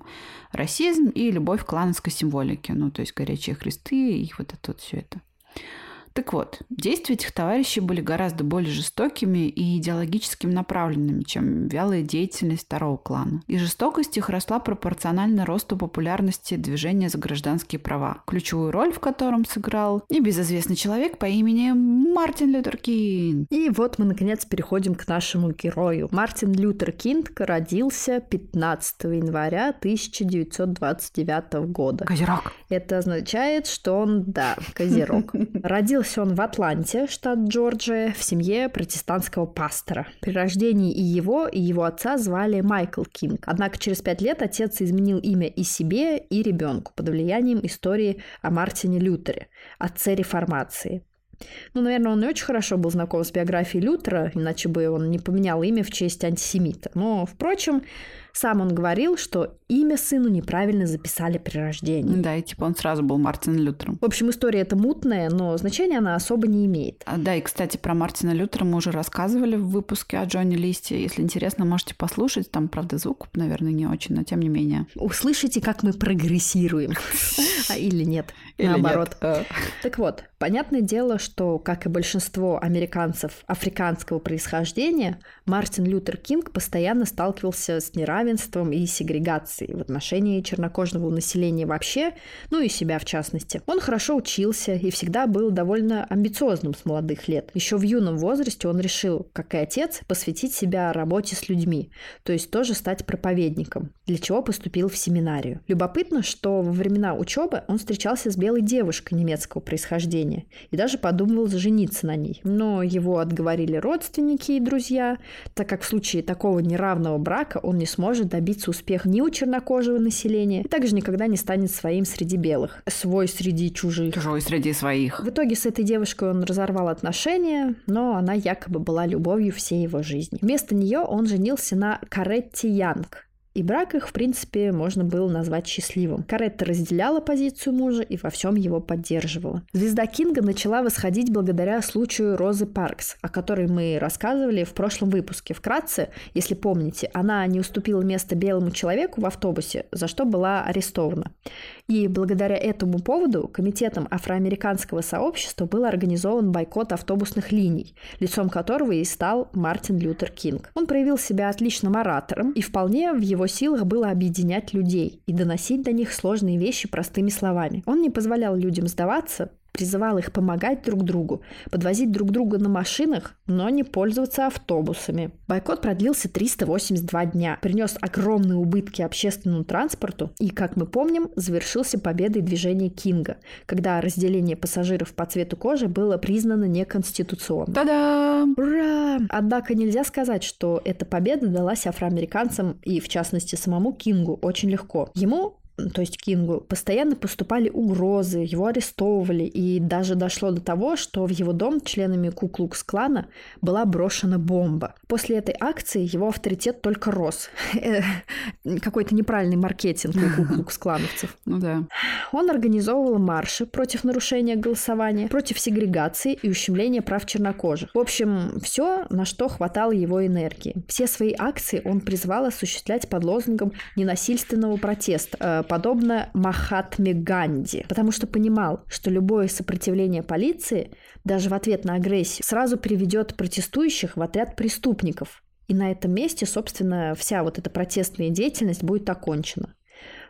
Расизм и любовь к клановской символики, ну, то есть горячие христы и вот это вот все это. Так вот, действия этих товарищей были гораздо более жестокими и идеологически направленными, чем вялая деятельность второго клана. И жестокость их росла пропорционально росту популярности движения за гражданские права, ключевую роль в котором сыграл небезызвестный человек по имени Мартин Лютер Кинг. И вот мы, наконец, переходим к нашему герою. Мартин Лютер Кинг родился 15 января 1929 года. Козерог. Это означает, что он, да, козерог. Родился Родился он в Атланте, штат Джорджия, в семье протестантского пастора. При рождении и его, и его отца звали Майкл Кинг. Однако через пять лет отец изменил имя и себе, и ребенку под влиянием истории о Мартине Лютере, отце реформации. Ну, наверное, он не очень хорошо был знаком с биографией Лютера, иначе бы он не поменял имя в честь антисемита. Но, впрочем, сам он говорил, что имя сыну неправильно записали при рождении. Да, и типа он сразу был Мартин Лютером. В общем, история эта мутная, но значения она особо не имеет. А, да, и, кстати, про Мартина Лютера мы уже рассказывали в выпуске о Джонни Листе. Если интересно, можете послушать. Там, правда, звук, наверное, не очень, но тем не менее. Услышите, как мы прогрессируем. А или нет, наоборот. нет. Так вот, понятное дело, что, как и большинство американцев африканского происхождения, Мартин Лютер Кинг постоянно сталкивался с неравенством и сегрегацией в отношении чернокожего населения вообще, ну и себя в частности. Он хорошо учился и всегда был довольно амбициозным с молодых лет. Еще в юном возрасте он решил, как и отец, посвятить себя работе с людьми, то есть тоже стать проповедником, для чего поступил в семинарию. Любопытно, что во времена учебы он встречался с белой девушкой немецкого происхождения и даже подумывал жениться на ней. Но его отговорили родственники и друзья, так как в случае такого неравного брака он не сможет добиться успеха ни у чернокожего населения, и также никогда не станет своим среди белых, свой среди чужих. Чужой среди своих. В итоге с этой девушкой он разорвал отношения, но она якобы была любовью всей его жизни. Вместо нее он женился на Каретти Янг, и брак их, в принципе, можно было назвать счастливым. Каретта разделяла позицию мужа и во всем его поддерживала. Звезда Кинга начала восходить благодаря случаю Розы Паркс, о которой мы рассказывали в прошлом выпуске. Вкратце, если помните, она не уступила место белому человеку в автобусе, за что была арестована. И благодаря этому поводу комитетом афроамериканского сообщества был организован бойкот автобусных линий, лицом которого и стал Мартин Лютер Кинг. Он проявил себя отличным оратором, и вполне в его силах было объединять людей и доносить до них сложные вещи простыми словами. Он не позволял людям сдаваться, призывал их помогать друг другу, подвозить друг друга на машинах, но не пользоваться автобусами. Бойкот продлился 382 дня, принес огромные убытки общественному транспорту и, как мы помним, завершился победой движения Кинга, когда разделение пассажиров по цвету кожи было признано неконституционным. Та-дам! Ура! Однако нельзя сказать, что эта победа далась афроамериканцам и, в частности, самому Кингу очень легко. Ему то есть Кингу, постоянно поступали угрозы, его арестовывали, и даже дошло до того, что в его дом членами Куклукс-клана была брошена бомба. После этой акции его авторитет только рос. Какой-то неправильный маркетинг у Куклукс-клановцев. Ну да. Он организовывал марши против нарушения голосования, против сегрегации и ущемления прав чернокожих. В общем, все, на что хватало его энергии. Все свои акции он призвал осуществлять под лозунгом ненасильственного протеста, подобно Махатме Ганди, потому что понимал, что любое сопротивление полиции, даже в ответ на агрессию, сразу приведет протестующих в отряд преступников. И на этом месте, собственно, вся вот эта протестная деятельность будет окончена.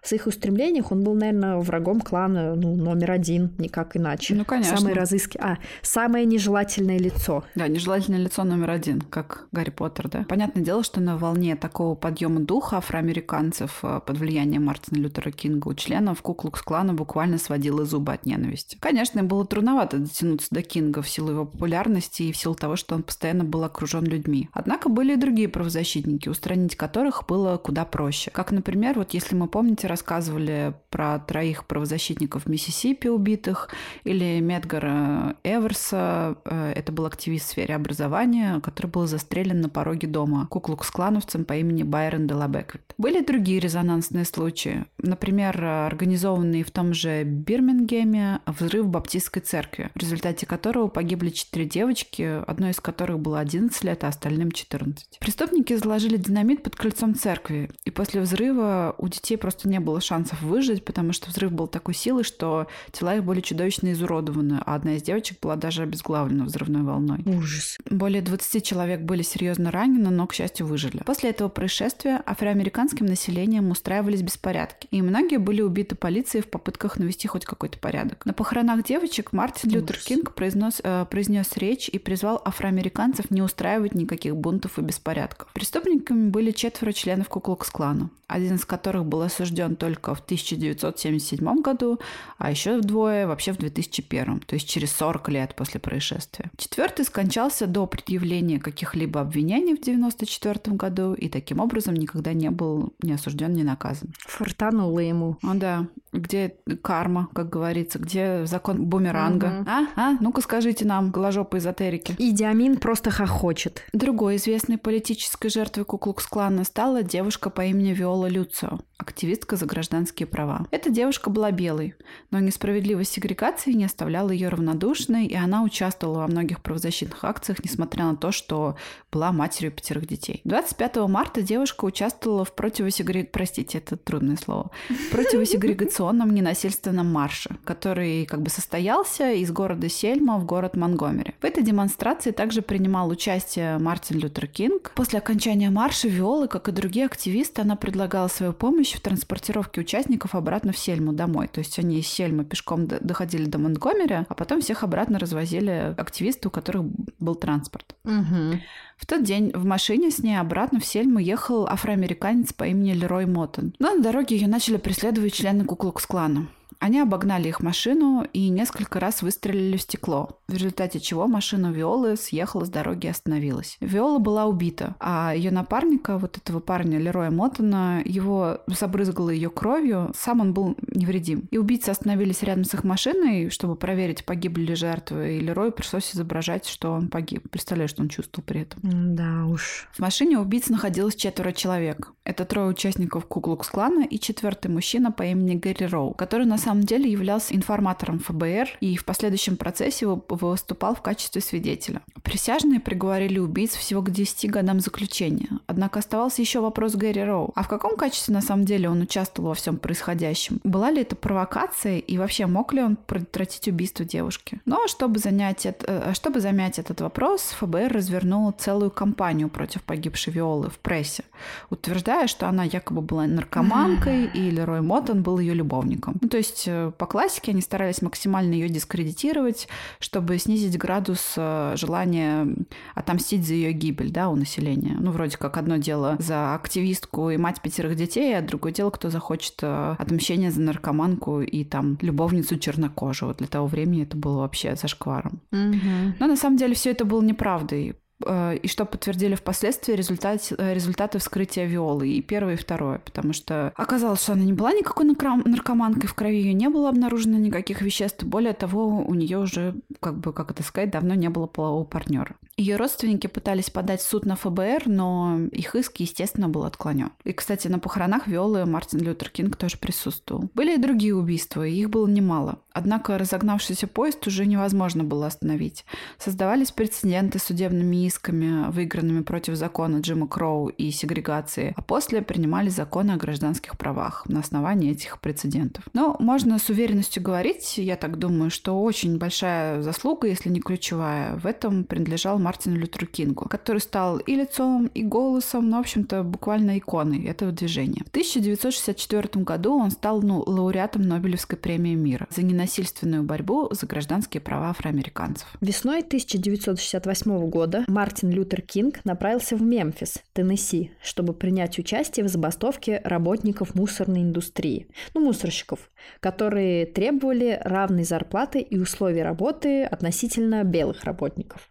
В своих устремлениях он был, наверное, врагом клана ну, номер один, никак иначе. Ну, конечно. Самый разыски... А, самое нежелательное лицо. Да, нежелательное лицо номер один, как Гарри Поттер, да. Понятное дело, что на волне такого подъема духа афроамериканцев э, под влиянием Мартина Лютера Кинга у членов Куклукс-клана буквально сводило зубы от ненависти. Конечно, им было трудновато дотянуться до Кинга в силу его популярности и в силу того, что он постоянно был окружен людьми. Однако были и другие правозащитники, устранить которых было куда проще. Как, например, вот если мы помните, рассказывали про троих правозащитников Миссисипи убитых, или Медгара Эверса, э, это был активист в сфере образования, который был застрелен на пороге дома куклукс-клановцем по имени Байрон де ла Беквит. Были другие резонансные случаи. Например, организованный в том же Бирмингеме взрыв баптистской церкви, в результате которого погибли четыре девочки, одной из которых было 11 лет, а остальным 14. Преступники заложили динамит под крыльцом церкви, и после взрыва у детей просто не было шансов выжить, потому что взрыв был такой силы, что тела их были чудовищно изуродованы, а одна из девочек была даже обезглавлена взрывной волной. Ужас. Более 20 человек были серьезно ранены, но, к счастью, выжили. После этого происшествия афроамериканским населением устраивались беспорядки, и многие были убиты полицией в попытках навести хоть какой-то порядок. На похоронах девочек Мартин Лютер Ужас. Кинг произнес, э, произнес речь и призвал афроамериканцев не устраивать никаких бунтов и беспорядков. Преступниками были четверо членов Куклукс-клана, один из которых был осужден осужден только в 1977 году, а еще вдвое вообще в 2001, то есть через 40 лет после происшествия. Четвертый скончался до предъявления каких-либо обвинений в 1994 году и таким образом никогда не был ни осужден, ни наказан. Фортануло ему. Ну да, где карма, как говорится, где закон бумеранга. Угу. А, а, ну-ка скажите нам, голожопые эзотерики. Идиамин просто хохочет. Другой известной политической жертвой Куклукс-клана стала девушка по имени Виола Люцио, активистка за гражданские права. Эта девушка была белой, но несправедливость сегрегации не оставляла ее равнодушной, и она участвовала во многих правозащитных акциях, несмотря на то, что была матерью пятерых детей. 25 марта девушка участвовала в противосегрег... Простите, это трудное слово. Противосегрегационном ненасильственном марше, который как бы состоялся из города Сельма в город Монгомери. В этой демонстрации также принимал участие Мартин Лютер Кинг. После окончания марша Виолы, как и другие активисты, она предлагала свою помощь в транспортировке участников обратно в Сельму домой. То есть они из Сельмы пешком доходили до Монгомери, а потом всех обратно развозили активисты, у которых был транспорт. Угу. В тот день в машине с ней обратно в Сельму ехал афроамериканец по имени Лерой Моттон. Но на дороге ее начали преследовать члены Куклукс-клана. Они обогнали их машину и несколько раз выстрелили в стекло, в результате чего машина Виолы съехала с дороги и остановилась. Виола была убита, а ее напарника, вот этого парня Лероя Моттона, его забрызгало ее кровью, сам он был невредим. И убийцы остановились рядом с их машиной, чтобы проверить, погибли ли жертвы, и Лерою пришлось изображать, что он погиб. Представляешь, что он чувствовал при этом. Да уж. В машине убийц находилось четверо человек. Это трое участников Куклукс-клана и четвертый мужчина по имени Гэри Роу, который на самом деле являлся информатором ФБР и в последующем процессе выступал в качестве свидетеля. Присяжные приговорили убийц всего к 10 годам заключения. Однако оставался еще вопрос Гэри Роу. А в каком качестве на самом деле он участвовал во всем происходящем? Была ли это провокация и вообще мог ли он предотвратить убийство девушки? Но чтобы, занять это, э, чтобы замять этот вопрос, ФБР развернуло целую кампанию против погибшей Виолы в прессе, утверждая, что она якобы была наркоманкой, и Лерой Моттон был ее любовником. Ну, то есть есть э, по классике они старались максимально ее дискредитировать, чтобы снизить градус э, желания отомстить за ее гибель да, у населения. Ну, вроде как одно дело за активистку и мать пятерых детей, а другое дело, кто захочет э, отмщения за наркоманку и там любовницу чернокожего. Для того времени это было вообще зашкваром. Угу. Но на самом деле все это было неправдой. Э, и что подтвердили впоследствии результат, э, результаты вскрытия Виолы, и первое, и второе, потому что оказалось, что она не была никакой наркоманкой, в крови ее не было обнаружено никаких веществ, более того, у нее уже, как бы, как это сказать, давно не было полового партнера. Ее родственники пытались подать в суд на ФБР, но их иск, естественно, был отклонен. И, кстати, на похоронах Виолы Мартин Лютер Кинг тоже присутствовал. Были и другие убийства, и их было немало. Однако разогнавшийся поезд уже невозможно было остановить. Создавались прецеденты судебными исками, выигранными против закона Джима Кроу и сегрегации, а после принимали законы о гражданских правах на основании этих прецедентов. Но можно с уверенностью говорить, я так думаю, что очень большая заслуга, если не ключевая, в этом принадлежал Мартину Лютеру Кингу, который стал и лицом, и голосом, но, в общем-то, буквально иконой этого движения. В 1964 году он стал ну, лауреатом Нобелевской премии мира за ненасильственную борьбу за гражданские права афроамериканцев. Весной 1968 года Мартин Лютер Кинг направился в Мемфис, Теннесси, чтобы принять участие в забастовке работников мусорной индустрии, ну, мусорщиков, которые требовали равной зарплаты и условий работы относительно белых работников.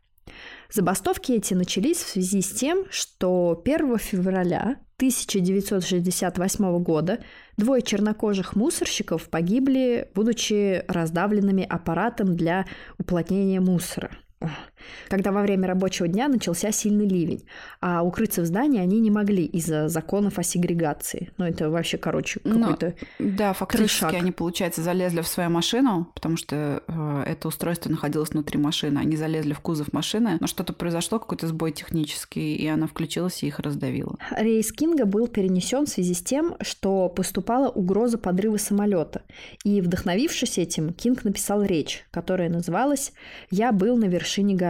Забастовки эти начались в связи с тем, что 1 февраля 1968 года двое чернокожих мусорщиков погибли, будучи раздавленными аппаратом для уплотнения мусора – когда во время рабочего дня начался сильный ливень, а укрыться в здании они не могли из-за законов о сегрегации. Ну, это вообще, короче, какой-то Да, фактически трешак. они, получается, залезли в свою машину, потому что э, это устройство находилось внутри машины. Они залезли в кузов машины, но что-то произошло, какой-то сбой технический, и она включилась и их раздавила. Рейс Кинга был перенесен в связи с тем, что поступала угроза подрыва самолета. И, вдохновившись этим, Кинг написал речь, которая называлась «Я был на вершине горы».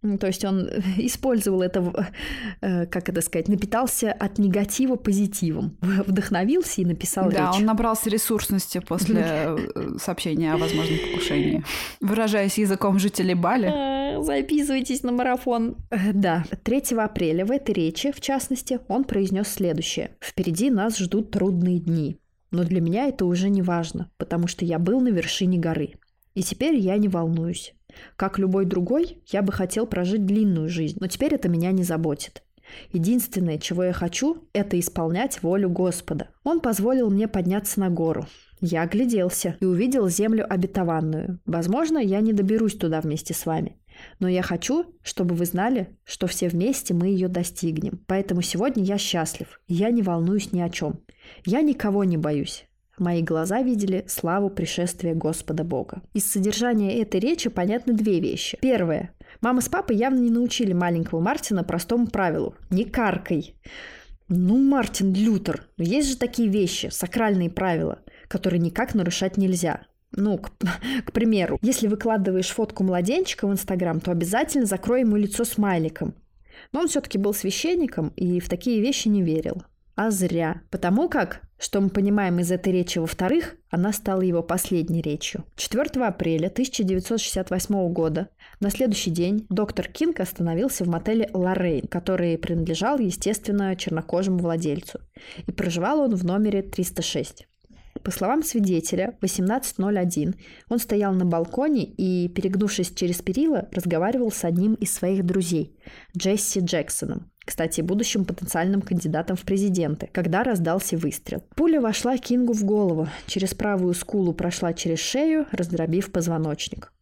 Ну, то есть он использовал это, э, как это сказать, напитался от негатива позитивом, вдохновился и написал да, речь. он набрался ресурсности после э, сообщения о возможном покушении. Выражаясь языком жителей Бали. Э, записывайтесь на марафон. Да. 3 апреля в этой речи, в частности, он произнес следующее. «Впереди нас ждут трудные дни. Но для меня это уже не важно, потому что я был на вершине горы. И теперь я не волнуюсь. Как любой другой, я бы хотел прожить длинную жизнь, но теперь это меня не заботит. Единственное, чего я хочу, это исполнять волю Господа. Он позволил мне подняться на гору. Я огляделся и увидел землю обетованную. Возможно, я не доберусь туда вместе с вами. Но я хочу, чтобы вы знали, что все вместе мы ее достигнем. Поэтому сегодня я счастлив. Я не волнуюсь ни о чем. Я никого не боюсь. Мои глаза видели славу пришествия Господа Бога. Из содержания этой речи понятны две вещи. Первое. Мама с папой явно не научили маленького Мартина простому правилу. Не каркай. Ну, Мартин Лютер, но есть же такие вещи, сакральные правила, которые никак нарушать нельзя. Ну, к, к примеру, если выкладываешь фотку младенчика в Инстаграм, то обязательно закрой ему лицо смайликом. Но он все-таки был священником и в такие вещи не верил. А зря. Потому как, что мы понимаем из этой речи во-вторых, она стала его последней речью. 4 апреля 1968 года на следующий день доктор Кинг остановился в мотеле «Лоррейн», который принадлежал, естественно, чернокожему владельцу. И проживал он в номере 306. По словам свидетеля, 18.01 он стоял на балконе и, перегнувшись через перила, разговаривал с одним из своих друзей, Джесси Джексоном, кстати, будущим потенциальным кандидатом в президенты, когда раздался выстрел. Пуля вошла Кингу в голову, через правую скулу прошла через шею, раздробив позвоночник.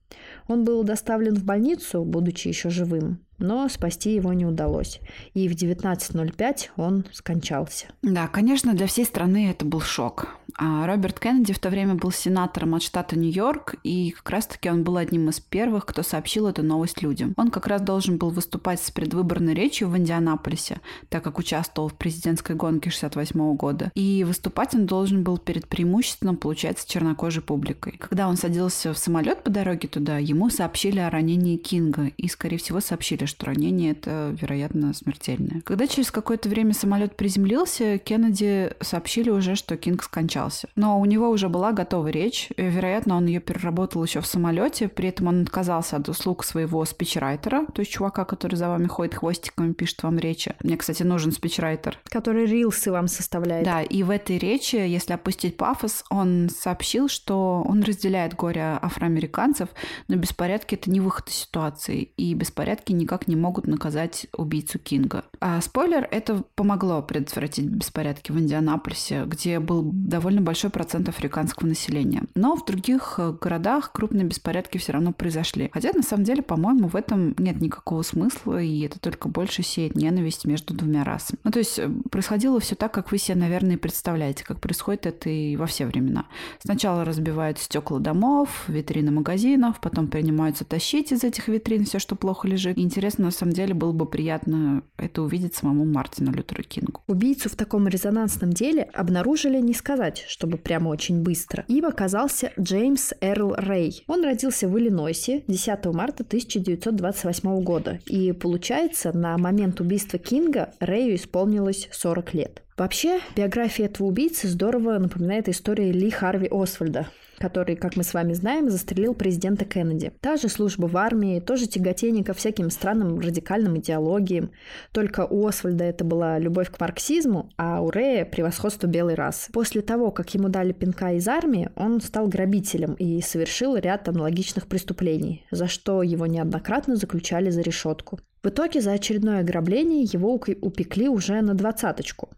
Он был доставлен в больницу, будучи еще живым, но спасти его не удалось. И в 19.05 он скончался. Да, конечно, для всей страны это был шок. А Роберт Кеннеди в то время был сенатором от штата Нью-Йорк, и как раз-таки он был одним из первых, кто сообщил эту новость людям. Он как раз должен был выступать с предвыборной речью в Индианаполисе, так как участвовал в президентской гонке 68 года. И выступать он должен был перед преимущественно, получается, чернокожей публикой. Когда он садился в самолет по дороге туда, ему сообщили о ранении Кинга, и, скорее всего, сообщили, что ранение это, вероятно, смертельное. Когда через какое-то время самолет приземлился, Кеннеди сообщили уже, что Кинг скончался. Но у него уже была готова речь. Вероятно, он ее переработал еще в самолете. При этом он отказался от услуг своего спичрайтера, то есть чувака, который за вами ходит хвостиком и пишет вам речи. Мне, кстати, нужен спичрайтер. Который рилсы вам составляет. Да, и в этой речи, если опустить пафос, он сообщил, что он разделяет горе афроамериканцев, но беспорядки — это не выход из ситуации, и беспорядки никак не могут наказать убийцу Кинга. А спойлер, это помогло предотвратить беспорядки в Индианаполисе, где был довольно довольно большой процент африканского населения. Но в других э, городах крупные беспорядки все равно произошли. Хотя, на самом деле, по-моему, в этом нет никакого смысла, и это только больше сеет ненависть между двумя расами. Ну, то есть э, происходило все так, как вы себе, наверное, представляете, как происходит это и во все времена. Сначала разбивают стекла домов, витрины магазинов, потом принимаются тащить из этих витрин все, что плохо лежит. И интересно, на самом деле, было бы приятно это увидеть самому Мартину Лютеру Кингу. Убийцу в таком резонансном деле обнаружили не сказать, чтобы прямо очень быстро. Им оказался Джеймс Эрл Рэй. Он родился в Иллинойсе 10 марта 1928 года. И получается, на момент убийства Кинга Рэю исполнилось 40 лет. Вообще, биография этого убийцы здорово напоминает историю Ли Харви Освальда, который, как мы с вами знаем, застрелил президента Кеннеди. Та же служба в армии, тоже тяготение ко всяким странным радикальным идеологиям. Только у Освальда это была любовь к марксизму, а у Рэя – превосходство белой расы. После того, как ему дали пинка из армии, он стал грабителем и совершил ряд аналогичных преступлений, за что его неоднократно заключали за решетку. В итоге за очередное ограбление его упекли уже на двадцаточку.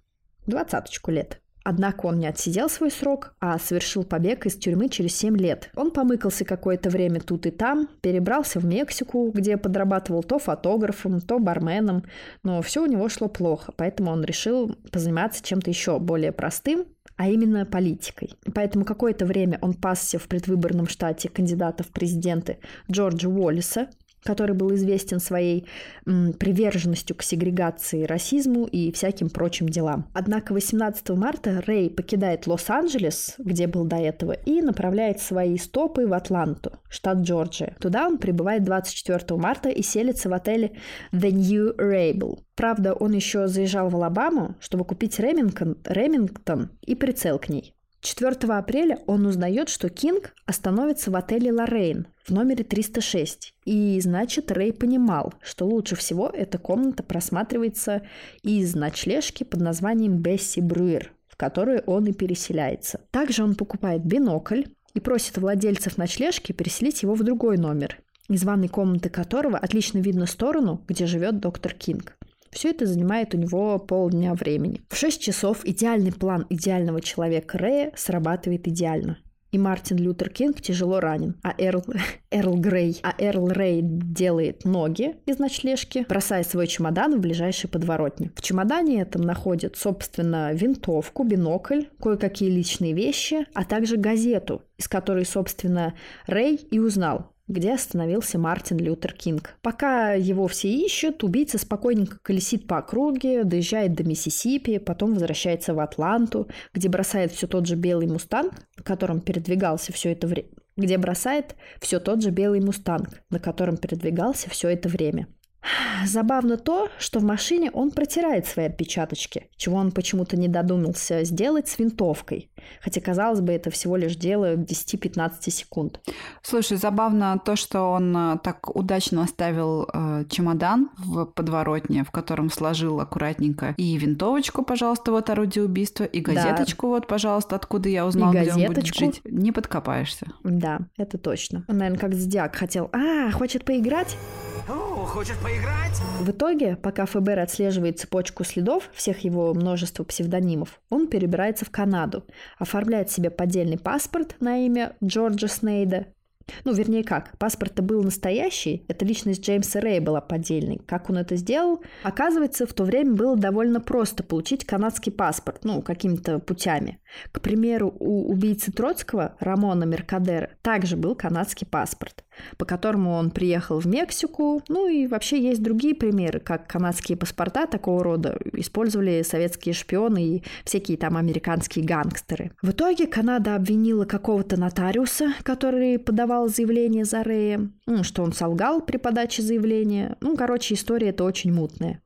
Двадцаточку лет. Однако он не отсидел свой срок, а совершил побег из тюрьмы через 7 лет. Он помыкался какое-то время тут и там, перебрался в Мексику, где подрабатывал то фотографом, то барменом, но все у него шло плохо, поэтому он решил позаниматься чем-то еще более простым, а именно политикой. Поэтому какое-то время он пасся в предвыборном штате кандидата в президенты Джорджа Уоллиса, который был известен своей м, приверженностью к сегрегации, расизму и всяким прочим делам. Однако 18 марта Рэй покидает Лос-Анджелес, где был до этого, и направляет свои стопы в Атланту, штат Джорджия. Туда он прибывает 24 марта и селится в отеле The New Rabel. Правда, он еще заезжал в Алабаму, чтобы купить Ремингтон, Ремингтон и прицел к ней. 4 апреля он узнает, что Кинг остановится в отеле «Лоррейн» в номере 306. И значит, Рэй понимал, что лучше всего эта комната просматривается из ночлежки под названием «Бесси Брюер», которую он и переселяется. Также он покупает бинокль и просит владельцев ночлежки переселить его в другой номер, из ванной комнаты которого отлично видно сторону, где живет доктор Кинг. Все это занимает у него полдня времени. В 6 часов идеальный план идеального человека Рэя срабатывает идеально и Мартин Лютер Кинг тяжело ранен, а Эрл, Эрл Грей, а Эрл Рэй делает ноги из ночлежки, бросая свой чемодан в ближайший подворотни. В чемодане этом находят, собственно, винтовку, бинокль, кое-какие личные вещи, а также газету, из которой, собственно, Рэй и узнал, где остановился Мартин Лютер Кинг. Пока его все ищут, убийца спокойненько колесит по округе, доезжает до Миссисипи, потом возвращается в Атланту, где бросает все тот же белый мустанг, на котором передвигался все это время где бросает все тот же белый мустанг, на котором передвигался все это время. Забавно то, что в машине он протирает свои отпечаточки, чего он почему-то не додумался сделать с винтовкой. Хотя, казалось бы, это всего лишь дело 10-15 секунд. Слушай, забавно то, что он э, так удачно оставил э, чемодан в подворотне, в котором сложил аккуратненько и винтовочку, пожалуйста, вот орудие убийства, и газеточку, да. вот, пожалуйста, откуда я узнал, где он будет жить. Не подкопаешься. Да, это точно. Он, наверное, как Зодиак хотел. А, хочет поиграть? О, хочет поиграть? В итоге, пока ФБР отслеживает цепочку следов всех его множества псевдонимов, он перебирается в Канаду, оформляет себе поддельный паспорт на имя Джорджа Снейда ну, вернее как, паспорт-то был настоящий, эта личность Джеймса Рэя была поддельной. Как он это сделал? Оказывается, в то время было довольно просто получить канадский паспорт, ну, какими-то путями. К примеру, у убийцы Троцкого, Рамона Меркадера, также был канадский паспорт по которому он приехал в Мексику. Ну и вообще есть другие примеры, как канадские паспорта такого рода использовали советские шпионы и всякие там американские гангстеры. В итоге Канада обвинила какого-то нотариуса, который подавал заявление за Рэя, ну, что он солгал при подаче заявления. Ну, короче, история это очень мутная.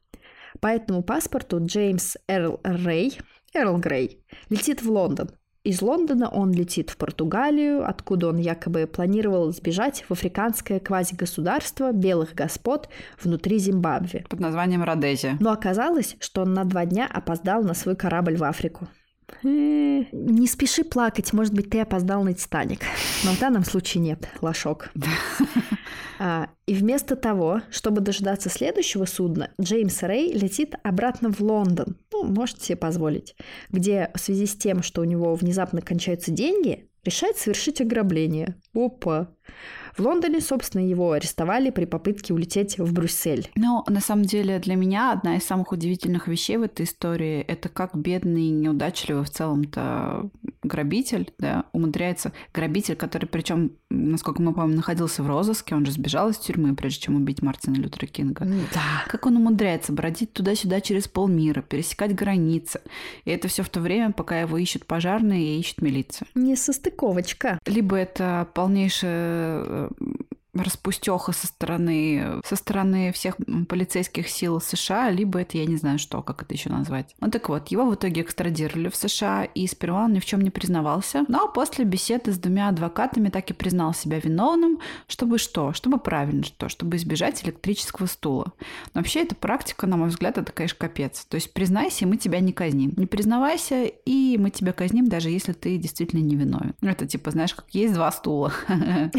По этому паспорту Джеймс Эрл Рэй, Эрл Грей, летит в Лондон, из Лондона он летит в Португалию, откуда он якобы планировал сбежать в африканское квазигосударство белых господ внутри Зимбабве. Под названием Родезия. Но оказалось, что он на два дня опоздал на свой корабль в Африку. Не спеши плакать, может быть, ты опоздал на Титаник. Но в данном случае нет, лошок. А, и вместо того, чтобы дождаться следующего судна, Джеймс Рэй летит обратно в Лондон. Ну, можете себе позволить. Где в связи с тем, что у него внезапно кончаются деньги, решает совершить ограбление. Опа. В Лондоне, собственно, его арестовали при попытке улететь в Брюссель. Но на самом деле для меня одна из самых удивительных вещей в этой истории – это как бедный, неудачливый в целом-то грабитель, да, умудряется грабитель, который, причем, насколько мы помним, находился в розыске, он же сбежал из тюрьмы, прежде чем убить Мартина Лютера Кинга. Да. Как он умудряется бродить туда-сюда через полмира, пересекать границы. И это все в то время, пока его ищут пожарные и ищет милиция. Не состыковочка. Либо это полнейшее распустеха со стороны, со стороны всех полицейских сил США, либо это я не знаю что, как это еще назвать. Ну так вот, его в итоге экстрадировали в США, и сперва он ни в чем не признавался, но после беседы с двумя адвокатами так и признал себя виновным, чтобы что? Чтобы правильно что? Чтобы избежать электрического стула. Но вообще эта практика, на мой взгляд, это, конечно, капец. То есть признайся, и мы тебя не казним. Не признавайся, и мы тебя казним, даже если ты действительно не виновен. Это типа, знаешь, как есть два стула.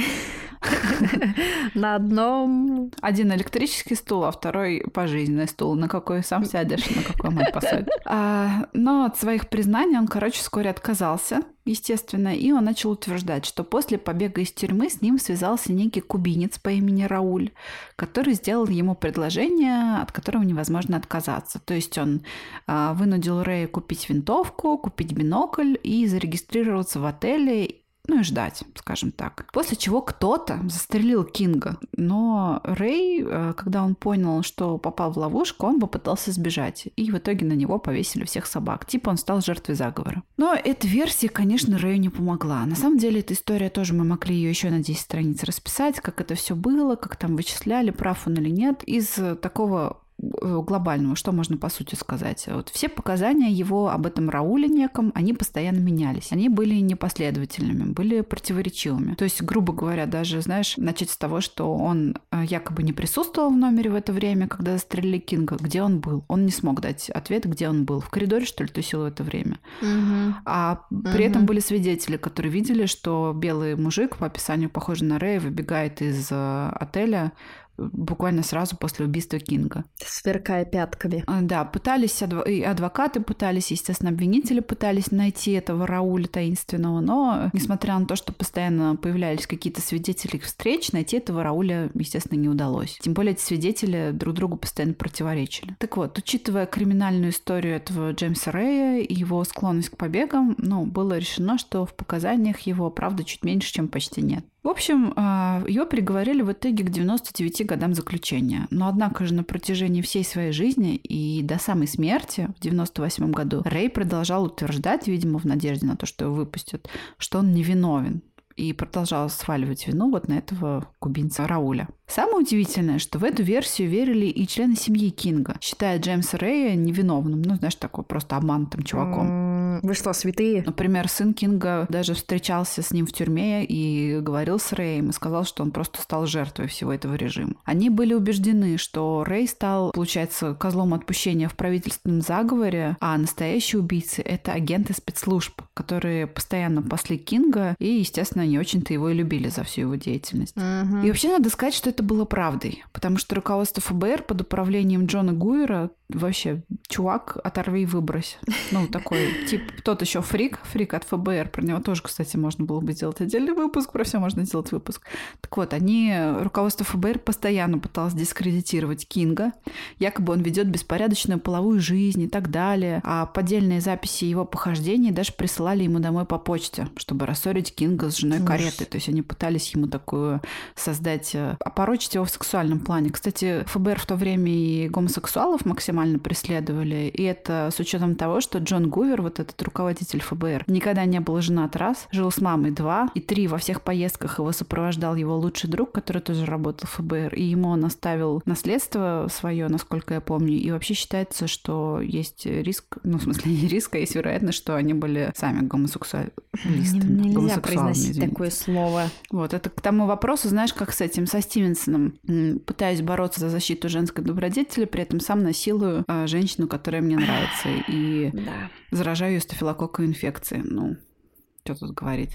На одном... Один электрический стул, а второй пожизненный стул. На какой сам сядешь, на какой мать посадит. А, но от своих признаний он, короче, вскоре отказался, естественно, и он начал утверждать, что после побега из тюрьмы с ним связался некий кубинец по имени Рауль, который сделал ему предложение, от которого невозможно отказаться. То есть он а, вынудил Рэя купить винтовку, купить бинокль и зарегистрироваться в отеле ну и ждать, скажем так. После чего кто-то застрелил Кинга. Но Рэй, э, когда он понял, что попал в ловушку, он попытался сбежать. И в итоге на него повесили всех собак. Типа он стал жертвой заговора. Но эта версия, конечно, Рэю не помогла. На самом деле, эта история тоже мы могли ее еще на 10 страниц расписать, как это все было, как там вычисляли, прав он или нет. Из такого глобального, что можно по сути сказать? Вот все показания его об этом Рауле неком, они постоянно менялись. Они были непоследовательными, были противоречивыми. То есть, грубо говоря, даже, знаешь, начать с того, что он э, якобы не присутствовал в номере в это время, когда застрелили Кинга. Где он был? Он не смог дать ответ, где он был. В коридоре, что ли, тусил в это время? Мгм. А при Мгм. этом были свидетели, которые видели, что белый мужик, по описанию похожий на Рэя, выбегает из э, отеля э, буквально сразу после убийства Кинга. Сверкая пятками. А, Да, пытались, адво- и адвокаты пытались, естественно, обвинители пытались найти этого Рауля таинственного, но, несмотря на то, что постоянно появлялись какие-то свидетели их встреч, найти этого Рауля, естественно, не удалось. Тем более эти свидетели друг другу постоянно противоречили. Так вот, учитывая криминальную историю этого Джеймса Рэя и его склонность к побегам, ну, было решено, что в показаниях его правда чуть меньше, чем почти нет. В общем, а, его приговорили в итоге к 99 годам заключения. Но, однако же, на протяжении всей своей жизни и до самой смерти в 98 году Рэй продолжал утверждать, видимо, в надежде на то, что его выпустят, что он невиновен и продолжал сваливать вину вот на этого кубинца Рауля. Самое удивительное, что в эту версию верили и члены семьи Кинга, считая Джеймса Рэя невиновным, ну, знаешь, такой просто обманутым чуваком. Вы что, святые? Например, сын Кинга даже встречался с ним в тюрьме и говорил с Рэем и сказал, что он просто стал жертвой всего этого режима. Они были убеждены, что Рэй стал, получается, козлом отпущения в правительственном заговоре, а настоящие убийцы — это агенты спецслужб, которые постоянно пасли Кинга и, естественно, не очень-то его и любили за всю его деятельность. Мгм. И вообще надо сказать, что это было правдой, потому что руководство ФБР под управлением Джона Гуэра вообще чувак оторви и выбрось. Ну, такой, тип, тот еще фрик, фрик от ФБР, про него тоже, кстати, можно было бы сделать отдельный выпуск, про все можно сделать выпуск. Так вот, они, руководство ФБР постоянно пыталось дискредитировать Кинга, якобы он ведет беспорядочную половую жизнь и так далее, а поддельные записи его похождений даже присылали ему домой по почте, чтобы рассорить Кинга с женой Ужас. кареты. То есть они пытались ему такую создать, э, опорочить его в сексуальном плане. Кстати, ФБР в то время и гомосексуалов максимально преследовали, и это с учетом того, что Джон Гувер, вот этот руководитель ФБР, никогда не был женат раз, жил с мамой два, и три во всех поездках его сопровождал его лучший друг, который тоже работал в ФБР, и ему он оставил наследство свое, насколько я помню, и вообще считается, что есть риск, ну, в смысле, не риск, а есть вероятность, что они были сами гомосексуалистами. Нельзя гомосексуалами, произносить извините. такое слово. Вот, это к тому вопросу, знаешь, как с этим, со Стивенсоном. М, Пытаюсь бороться за защиту женской добродетели, при этом сам насилую а, женщину, которая мне нравится, и Да. заражаю ее стафилококковой инфекцией. Ну, что тут говорить.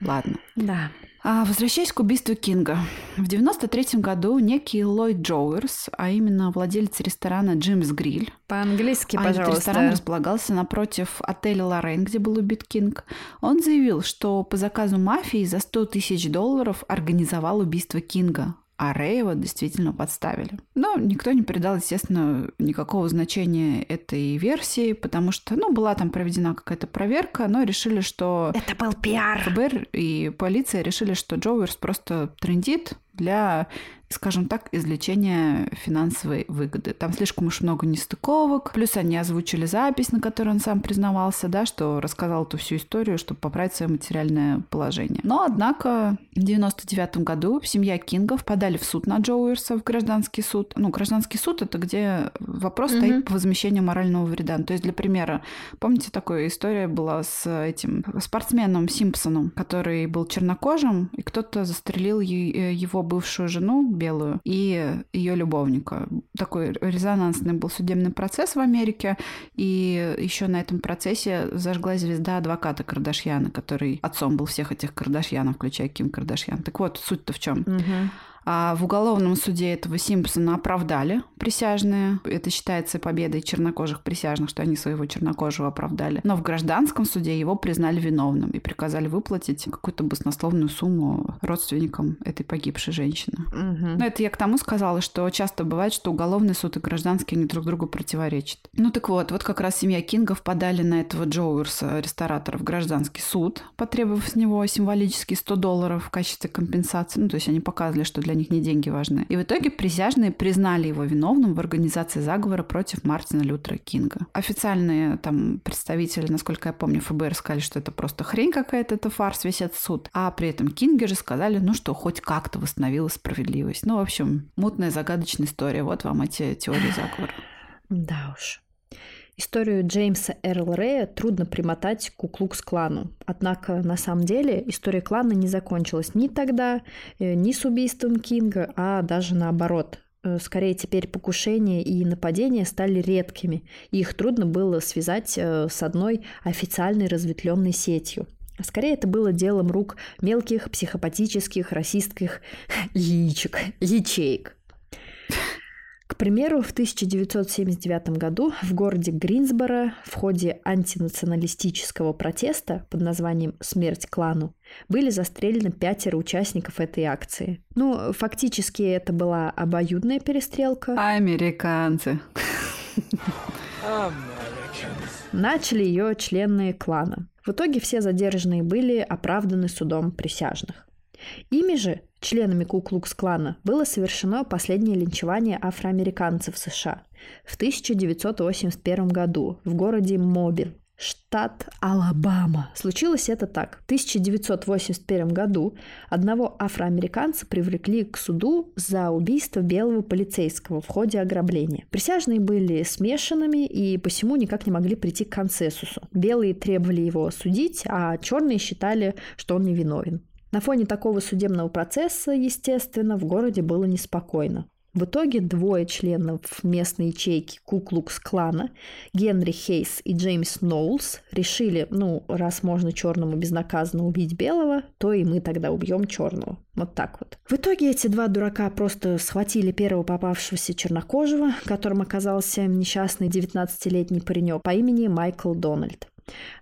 Ладно. Да. А, возвращаясь к убийству Кинга. В 93 году некий Ллойд Джоуэрс, а именно владелец ресторана «Джимс Гриль», По-английски, а этот пожалуйста. ресторан располагался напротив отеля «Лорен», где был убит Кинг. Он заявил, что по заказу мафии за 100 тысяч долларов организовал убийство Кинга, а Рэева действительно подставили. Но никто не придал, естественно, никакого значения этой версии, потому что, ну, была там проведена какая-то проверка, но решили, что Это был пиар. ФБР и полиция решили, что Джоуэрс просто трендит для, скажем так, извлечения финансовой выгоды. Там слишком уж много нестыковок, плюс они озвучили запись, на которой он сам признавался, да, что рассказал эту всю историю, чтобы поправить свое материальное положение. Но, однако, в 99 году семья Кингов подали в суд на Джоуэрса, в гражданский суд. Ну, гражданский суд — это где вопрос Мгм. стоит по возмещению морального вреда. То есть, для примера, помните, такая история была с этим спортсменом Симпсоном, который был чернокожим, и кто-то застрелил его бывшую жену белую и ее любовника. Такой резонансный был судебный процесс в Америке, и еще на этом процессе зажглась звезда адвоката Кардашьяна, который отцом был всех этих Кардашьянов, включая Ким Кардашьян. Так вот, суть-то в чем? Мгм. А в уголовном суде этого Симпсона оправдали присяжные. Это считается победой чернокожих присяжных, что они своего чернокожего оправдали. Но в гражданском суде его признали виновным и приказали выплатить какую-то баснословную сумму родственникам этой погибшей женщины. Мгм. Ну, это я к тому сказала, что часто бывает, что уголовный суд и гражданский они друг другу противоречат. Ну так вот, вот как раз семья Кингов подали на этого Джоуэрса, ресторатора, в гражданский суд, потребовав с него символические 100 долларов в качестве компенсации. Ну, то есть они показывали, что для для них не деньги важны. И в итоге присяжные признали его виновным в организации заговора против Мартина Лютера Кинга. Официальные там представители, насколько я помню, ФБР сказали, что это просто хрень какая-то, это фарс, весь этот суд. А при этом Кинги же сказали, ну что, хоть как-то восстановилась справедливость. Ну, в общем, мутная, загадочная история. Вот вам эти теории заговора. Да уж. Историю Джеймса Эрл Рэя трудно примотать к Куклукс-клану. Однако, на самом деле, история клана не закончилась ни тогда, э, ни с убийством Кинга, а даже наоборот. Э, скорее, теперь покушения и нападения стали редкими, и их трудно было связать э, с одной официальной разветвленной сетью. Скорее, это было делом рук мелких психопатических расистских яичек, ячеек. К примеру, в 1979 году в городе Гринсборо в ходе антинационалистического протеста под названием «Смерть клану» были застрелены пятеро участников этой акции. Ну, фактически это была обоюдная перестрелка. Американцы. Начали ее члены клана. В итоге все задержанные были оправданы судом присяжных. Ими же, членами Ку-Клукс-клана, было совершено последнее линчевание афроамериканцев США в 1981 году в городе Мобиль, штат Алабама. Случилось это так. В 1981 году одного афроамериканца привлекли к суду за убийство белого полицейского в ходе ограбления. Присяжные были смешанными и посему никак не могли прийти к консенсусу. Белые требовали его осудить, а черные считали, что он невиновен. На фоне такого судебного процесса, естественно, в городе было неспокойно. В итоге двое членов местной ячейки Куклукс-клана, Генри Хейс и Джеймс Ноулс, решили, ну, раз можно черному безнаказанно убить белого, то и мы тогда убьем черного. Вот так вот. В итоге эти два дурака просто схватили первого попавшегося чернокожего, которым оказался несчастный 19-летний паренек по имени Майкл Дональд.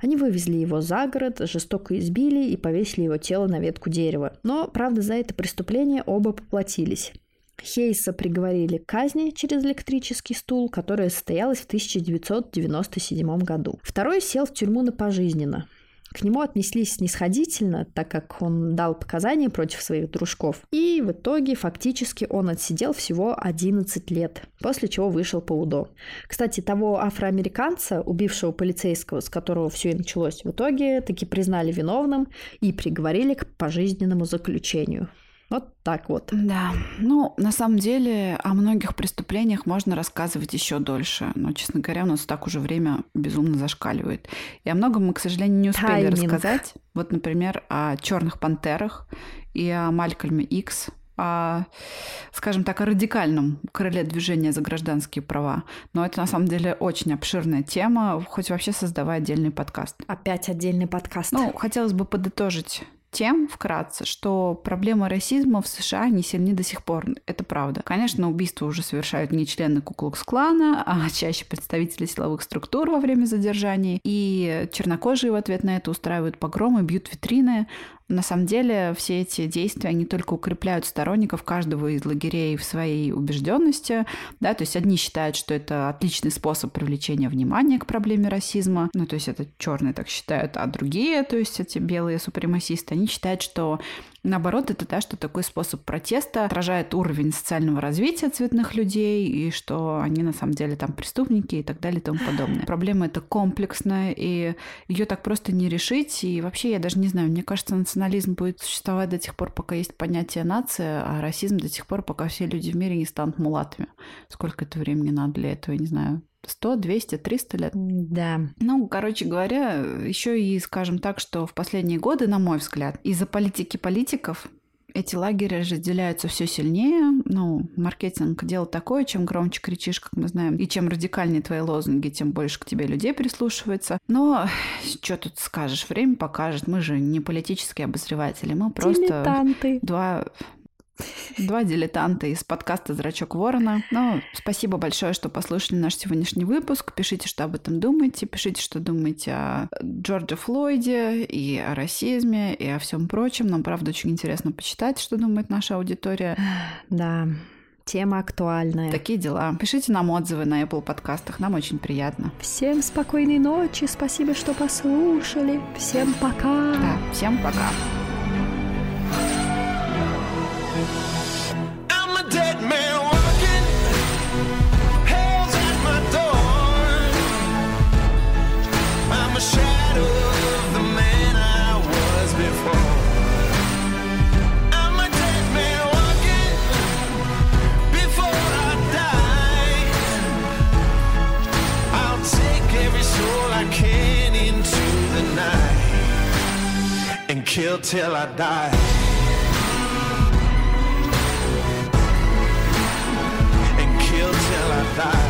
Они вывезли его за город, жестоко избили и повесили его тело на ветку дерева. Но, правда, за это преступление оба поплатились. Хейса приговорили к казни через электрический стул, которая состоялась в 1997 году. Второй сел в тюрьму на пожизненно. К нему отнеслись снисходительно, так как он дал показания против своих дружков. И в итоге фактически он отсидел всего 11 лет, после чего вышел по УДО. Кстати, того афроамериканца, убившего полицейского, с которого все и началось, в итоге таки признали виновным и приговорили к пожизненному заключению. Вот так вот. Да. Ну, на самом деле, о многих преступлениях можно рассказывать еще дольше. Но, честно говоря, у нас так уже время безумно зашкаливает. И о многом мы, к сожалению, не успели Тайминг. рассказать. Вот, например, о черных пантерах и о Малькольме Икс, о, скажем так, о радикальном крыле движения за гражданские права. Но это на самом деле очень обширная тема, хоть вообще создавая отдельный подкаст. Опять отдельный подкаст. Ну, хотелось бы подытожить тем, вкратце, что проблема расизма в США не сильны до сих пор. Это правда. Конечно, убийства уже совершают не члены Куклукс-клана, а чаще представители силовых структур во время задержаний. И чернокожие в ответ на это устраивают погромы, бьют витрины, на самом деле все эти действия, они только укрепляют сторонников каждого из лагерей в своей убежденности. Да? То есть одни считают, что это отличный способ привлечения внимания к проблеме расизма. Ну, то есть это черные так считают, а другие, то есть эти белые супремасисты, они считают, что Наоборот, это да, что такой способ протеста отражает уровень социального развития цветных людей, и что они на самом деле там преступники и так далее и тому подобное. Проблема эта комплексная, и ее так просто не решить. И вообще, я даже не знаю, мне кажется, национализм будет существовать до тех пор, пока есть понятие нация, а расизм до тех пор, пока все люди в мире не станут мулатами. Сколько это времени надо для этого, я не знаю. 100, 200, 300 лет. Да. Ну, короче говоря, еще и скажем так, что в последние годы, на мой взгляд, из-за политики политиков эти лагеря разделяются все сильнее. Ну, маркетинг дело такое, чем громче кричишь, как мы знаем, и чем радикальнее твои лозунги, тем больше к тебе людей прислушивается. Но что тут скажешь, время покажет. Мы же не политические обозреватели, мы просто Дилетанты. два Два дилетанта из подкаста «Зрачок ворона». Ну, спасибо большое, что послушали наш сегодняшний выпуск. Пишите, что об этом думаете. Пишите, что думаете о Джорджа Флойде и о расизме, и о всем прочем. Нам, правда, очень интересно почитать, что думает наша аудитория. Да, тема актуальная. Такие дела. Пишите нам отзывы на Apple подкастах, нам очень приятно. Всем спокойной ночи, спасибо, что послушали. Всем пока. Да, всем пока. kill till I die. And kill till I die.